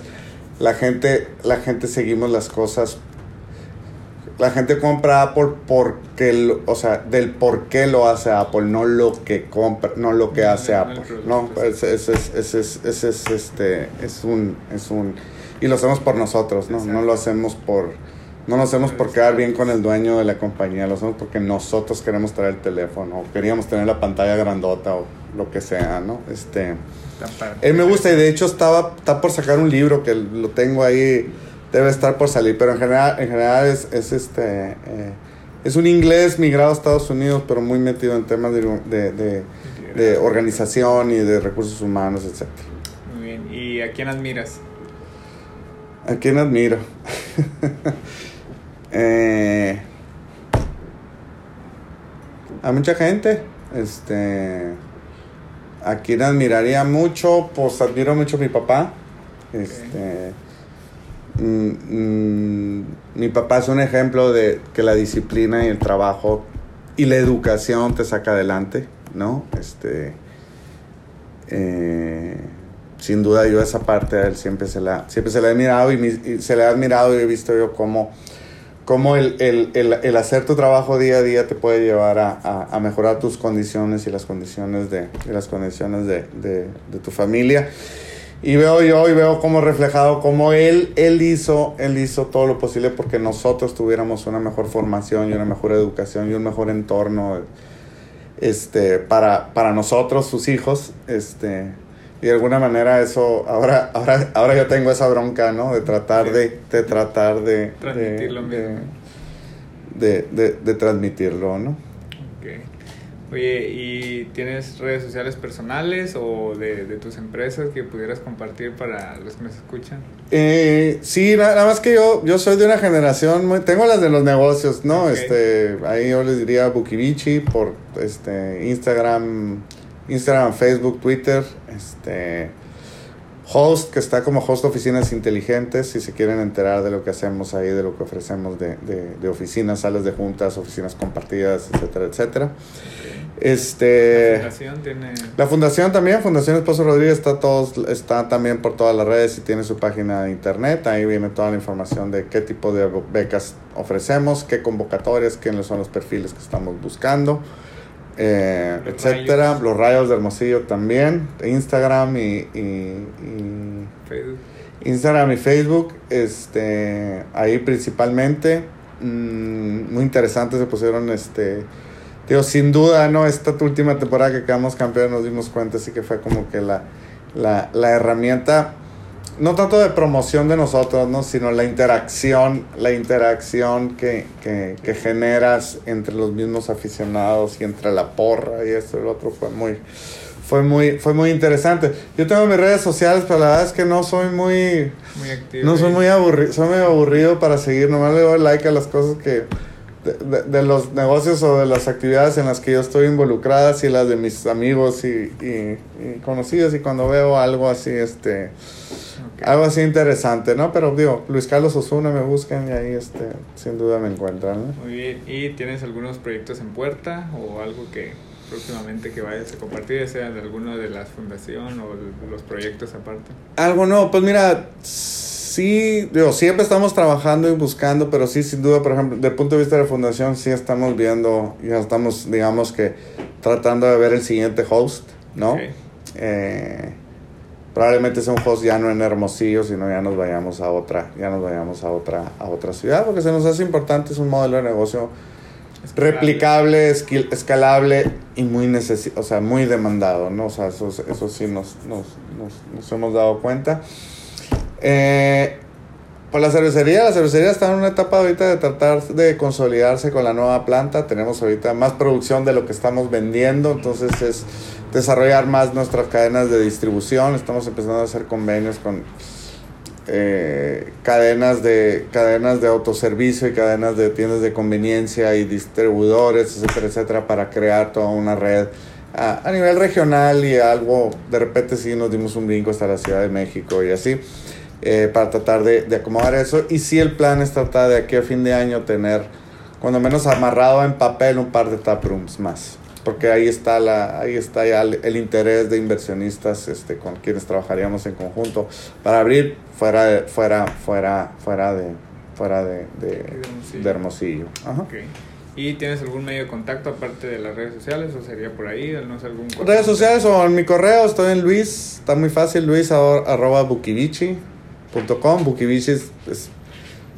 la gente, la gente seguimos las cosas la gente compra Apple porque, lo- o sea, del por qué lo hace Apple, no lo que compra, no lo que hace Apple, ¿no? Ese ese es, ese es, ese es, este, es un, es un, y lo hacemos por nosotros, ¿no? No lo hacemos por no lo hacemos por quedar bien con el dueño de la compañía, lo hacemos porque nosotros queremos traer el teléfono, o queríamos tener la pantalla grandota o lo que sea, ¿no? Este, él me gusta y de hecho estaba, está por sacar un libro que lo tengo ahí, debe estar por salir, pero en general, en general es, es este, eh, es un inglés migrado a Estados Unidos, pero muy metido en temas de, de, de, organización y de recursos humanos, etc. Muy bien, ¿y a quién admiras? ¿A quién admiro? Eh, a mucha gente. Este. A quien admiraría mucho, pues admiro mucho a mi papá. Este. Mm, mm, mi papá es un ejemplo de que la disciplina y el trabajo y la educación te saca adelante, ¿no? Este. Eh, sin duda yo esa parte a él siempre se la, siempre se la he admirado y, se le ha admirado y he visto yo cómo cómo el, el, el, hacer tu trabajo día a día te puede llevar a, a, mejorar tus condiciones y las condiciones de, las condiciones de, de, tu familia. Y veo yo y veo como reflejado cómo él, él, hizo, él hizo todo lo posible porque nosotros tuviéramos una mejor formación y una mejor educación y un mejor entorno este, para, para nosotros, sus hijos. Este, y de alguna manera eso, ahora, ahora, ahora yo tengo esa bronca, ¿no? De tratar de, de tratar de... Transmitirlo de, de, de, transmitirlo, ¿no? Oye, ¿y tienes redes sociales personales o de, de, tus empresas que pudieras compartir para los que nos escuchan? Eh, sí, nada más que yo, yo soy de una generación, muy, tengo las de los negocios, ¿no? Este, ahí yo les diría Bukibichi por este, Instagram, Instagram, Facebook, Twitter, este host que está como host oficinas inteligentes si se quieren enterar de lo que hacemos ahí, de lo que ofrecemos de, de, de oficinas, salas de juntas, oficinas compartidas, etcétera, etcétera. Este, la fundación tiene... La fundación también, Fundación Esposo Rodríguez está, todos, está también por todas las redes y tiene su página de internet. Ahí viene toda la información de qué tipo de becas ofrecemos, qué convocatorias, quiénes son los perfiles que estamos buscando eh, etcétera. Los rayos de Hermosillo también. Instagram y, y, Facebook. Instagram y Facebook. Este, ahí principalmente. Mmm, muy interesante se pusieron este. Digo, sin duda, ¿no? Esta última temporada que quedamos campeones nos dimos cuenta, así que fue como que la, la, la herramienta no tanto de promoción de nosotros, ¿no? sino la interacción, la interacción que, que, que, generas entre los mismos aficionados y entre la porra y esto y lo otro fue muy, fue muy, fue muy interesante. Yo tengo mis redes sociales, pero la verdad es que no soy muy, muy activo, no soy muy aburrido, soy muy aburrido para seguir, nomás le doy like a las cosas que de, de, de, los negocios o de las actividades en las que yo estoy involucrada y las de mis amigos y, y, y conocidos y cuando veo algo así, este. Algo así interesante, ¿no? Pero digo, Luis Carlos Osuna me buscan y ahí este, sin duda me encuentran. ¿no? Muy bien. ¿Y tienes algunos proyectos en puerta o algo que próximamente que vayas a compartir, sea de alguna de las fundaciones o de los proyectos aparte? Algo no, pues mira, sí, digo, siempre estamos trabajando y buscando, pero sí, sin duda, por ejemplo, desde el punto de vista de la fundación, sí estamos viendo, ya estamos, digamos que, tratando de ver el siguiente host, ¿no? Okay. Eh, probablemente sea un host ya no en Hermosillo, sino ya nos vayamos a otra, ya nos vayamos a otra, a otra ciudad, porque se nos hace importante, es un modelo de negocio escalable. replicable, esquil, escalable y muy necesi o sea, muy demandado, ¿no? O sea, eso, eso sí nos, nos, nos, nos hemos dado cuenta. Eh, pues la cervecería, la cervecería está en una etapa ahorita de tratar de consolidarse con la nueva planta. Tenemos ahorita más producción de lo que estamos vendiendo, entonces es desarrollar más nuestras cadenas de distribución. Estamos empezando a hacer convenios con eh, cadenas de cadenas de autoservicio y cadenas de tiendas de conveniencia y distribuidores, etcétera, etcétera, para crear toda una red a, a nivel regional y algo. De repente sí nos dimos un brinco hasta la Ciudad de México y así. Eh, para tratar de, de, acomodar eso. Y si el plan es tratar de aquí a fin de año tener, cuando menos amarrado en papel, un par de taprooms más. Porque ahí está, la, ahí está ya el, el, interés de inversionistas este, con quienes trabajaríamos en conjunto para abrir fuera de, fuera, fuera, fuera de, fuera de, de, Hermosillo. de Hermosillo. Ajá. Okay. ¿Y tienes algún medio de contacto aparte de las redes sociales o sería por ahí? No sé, algún redes sociales o en mi correo estoy en Luis, está muy fácil, luis arroba bukivichi bukibichis.com. Bukibichis es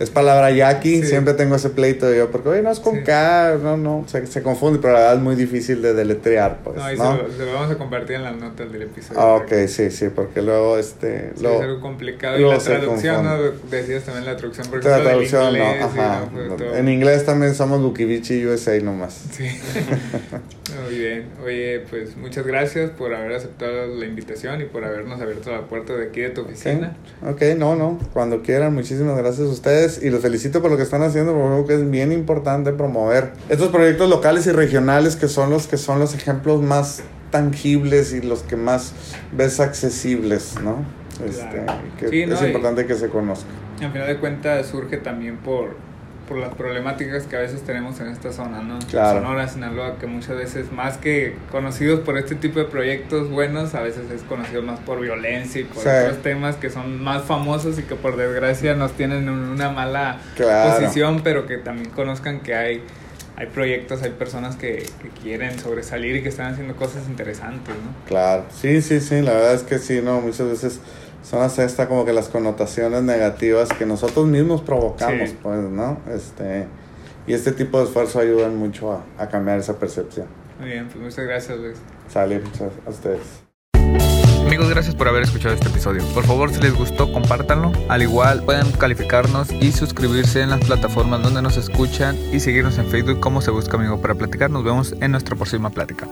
es palabra yaqui, siempre tengo ese pleito de yo, porque oye, no es con K, no, no, se, se, confunde, pero la verdad es muy difícil de deletrear, pues. No, y ¿no? Se, lo, vamos a compartir en las notas del episodio. Ah, ok, sí, sí, porque luego este. Sí, es algo complicado. Y la traducción, ¿no? Decías también la traducción, por ejemplo, la traducción, inglés, no, ajá. No, en inglés también somos Bukivichi USA nomás. Sí. muy bien. Oye, pues muchas gracias por haber aceptado la invitación y por habernos abierto la puerta de aquí de tu oficina. Ok, okay no, no, cuando quieran, muchísimas gracias a ustedes y los felicito por lo que están haciendo, porque creo que es bien importante promover estos proyectos locales y regionales que son los que son los ejemplos más tangibles y los que más ves accesibles, ¿no? Este, que es importante que se conozca. Al final de cuentas surge también por por las problemáticas que a veces tenemos en esta zona, ¿no? Claro. Sonora, Sinaloa, que muchas veces más que conocidos por este tipo de proyectos buenos, a veces es conocido más por violencia y por otros temas que son más famosos y que por desgracia nos tienen en una mala posición, pero que también conozcan que hay hay proyectos, hay personas que, que, quieren sobresalir y que están haciendo cosas interesantes, ¿no? Claro, sí, sí, sí, la verdad es que sí, no, muchas veces son hasta esta como que las connotaciones negativas que nosotros mismos provocamos, pues, ¿no? Este, y este tipo de esfuerzo ayudan mucho a, a cambiar esa percepción. Muy bien, pues muchas gracias, Luis. Sale, muchas a ustedes. Amigos, gracias por haber escuchado este episodio. Por favor, si les gustó, compártanlo. Al igual, pueden calificarnos y suscribirse en las plataformas donde nos escuchan y seguirnos en Facebook como Se Busca Amigo para Platicar. Nos vemos en nuestra próxima plática.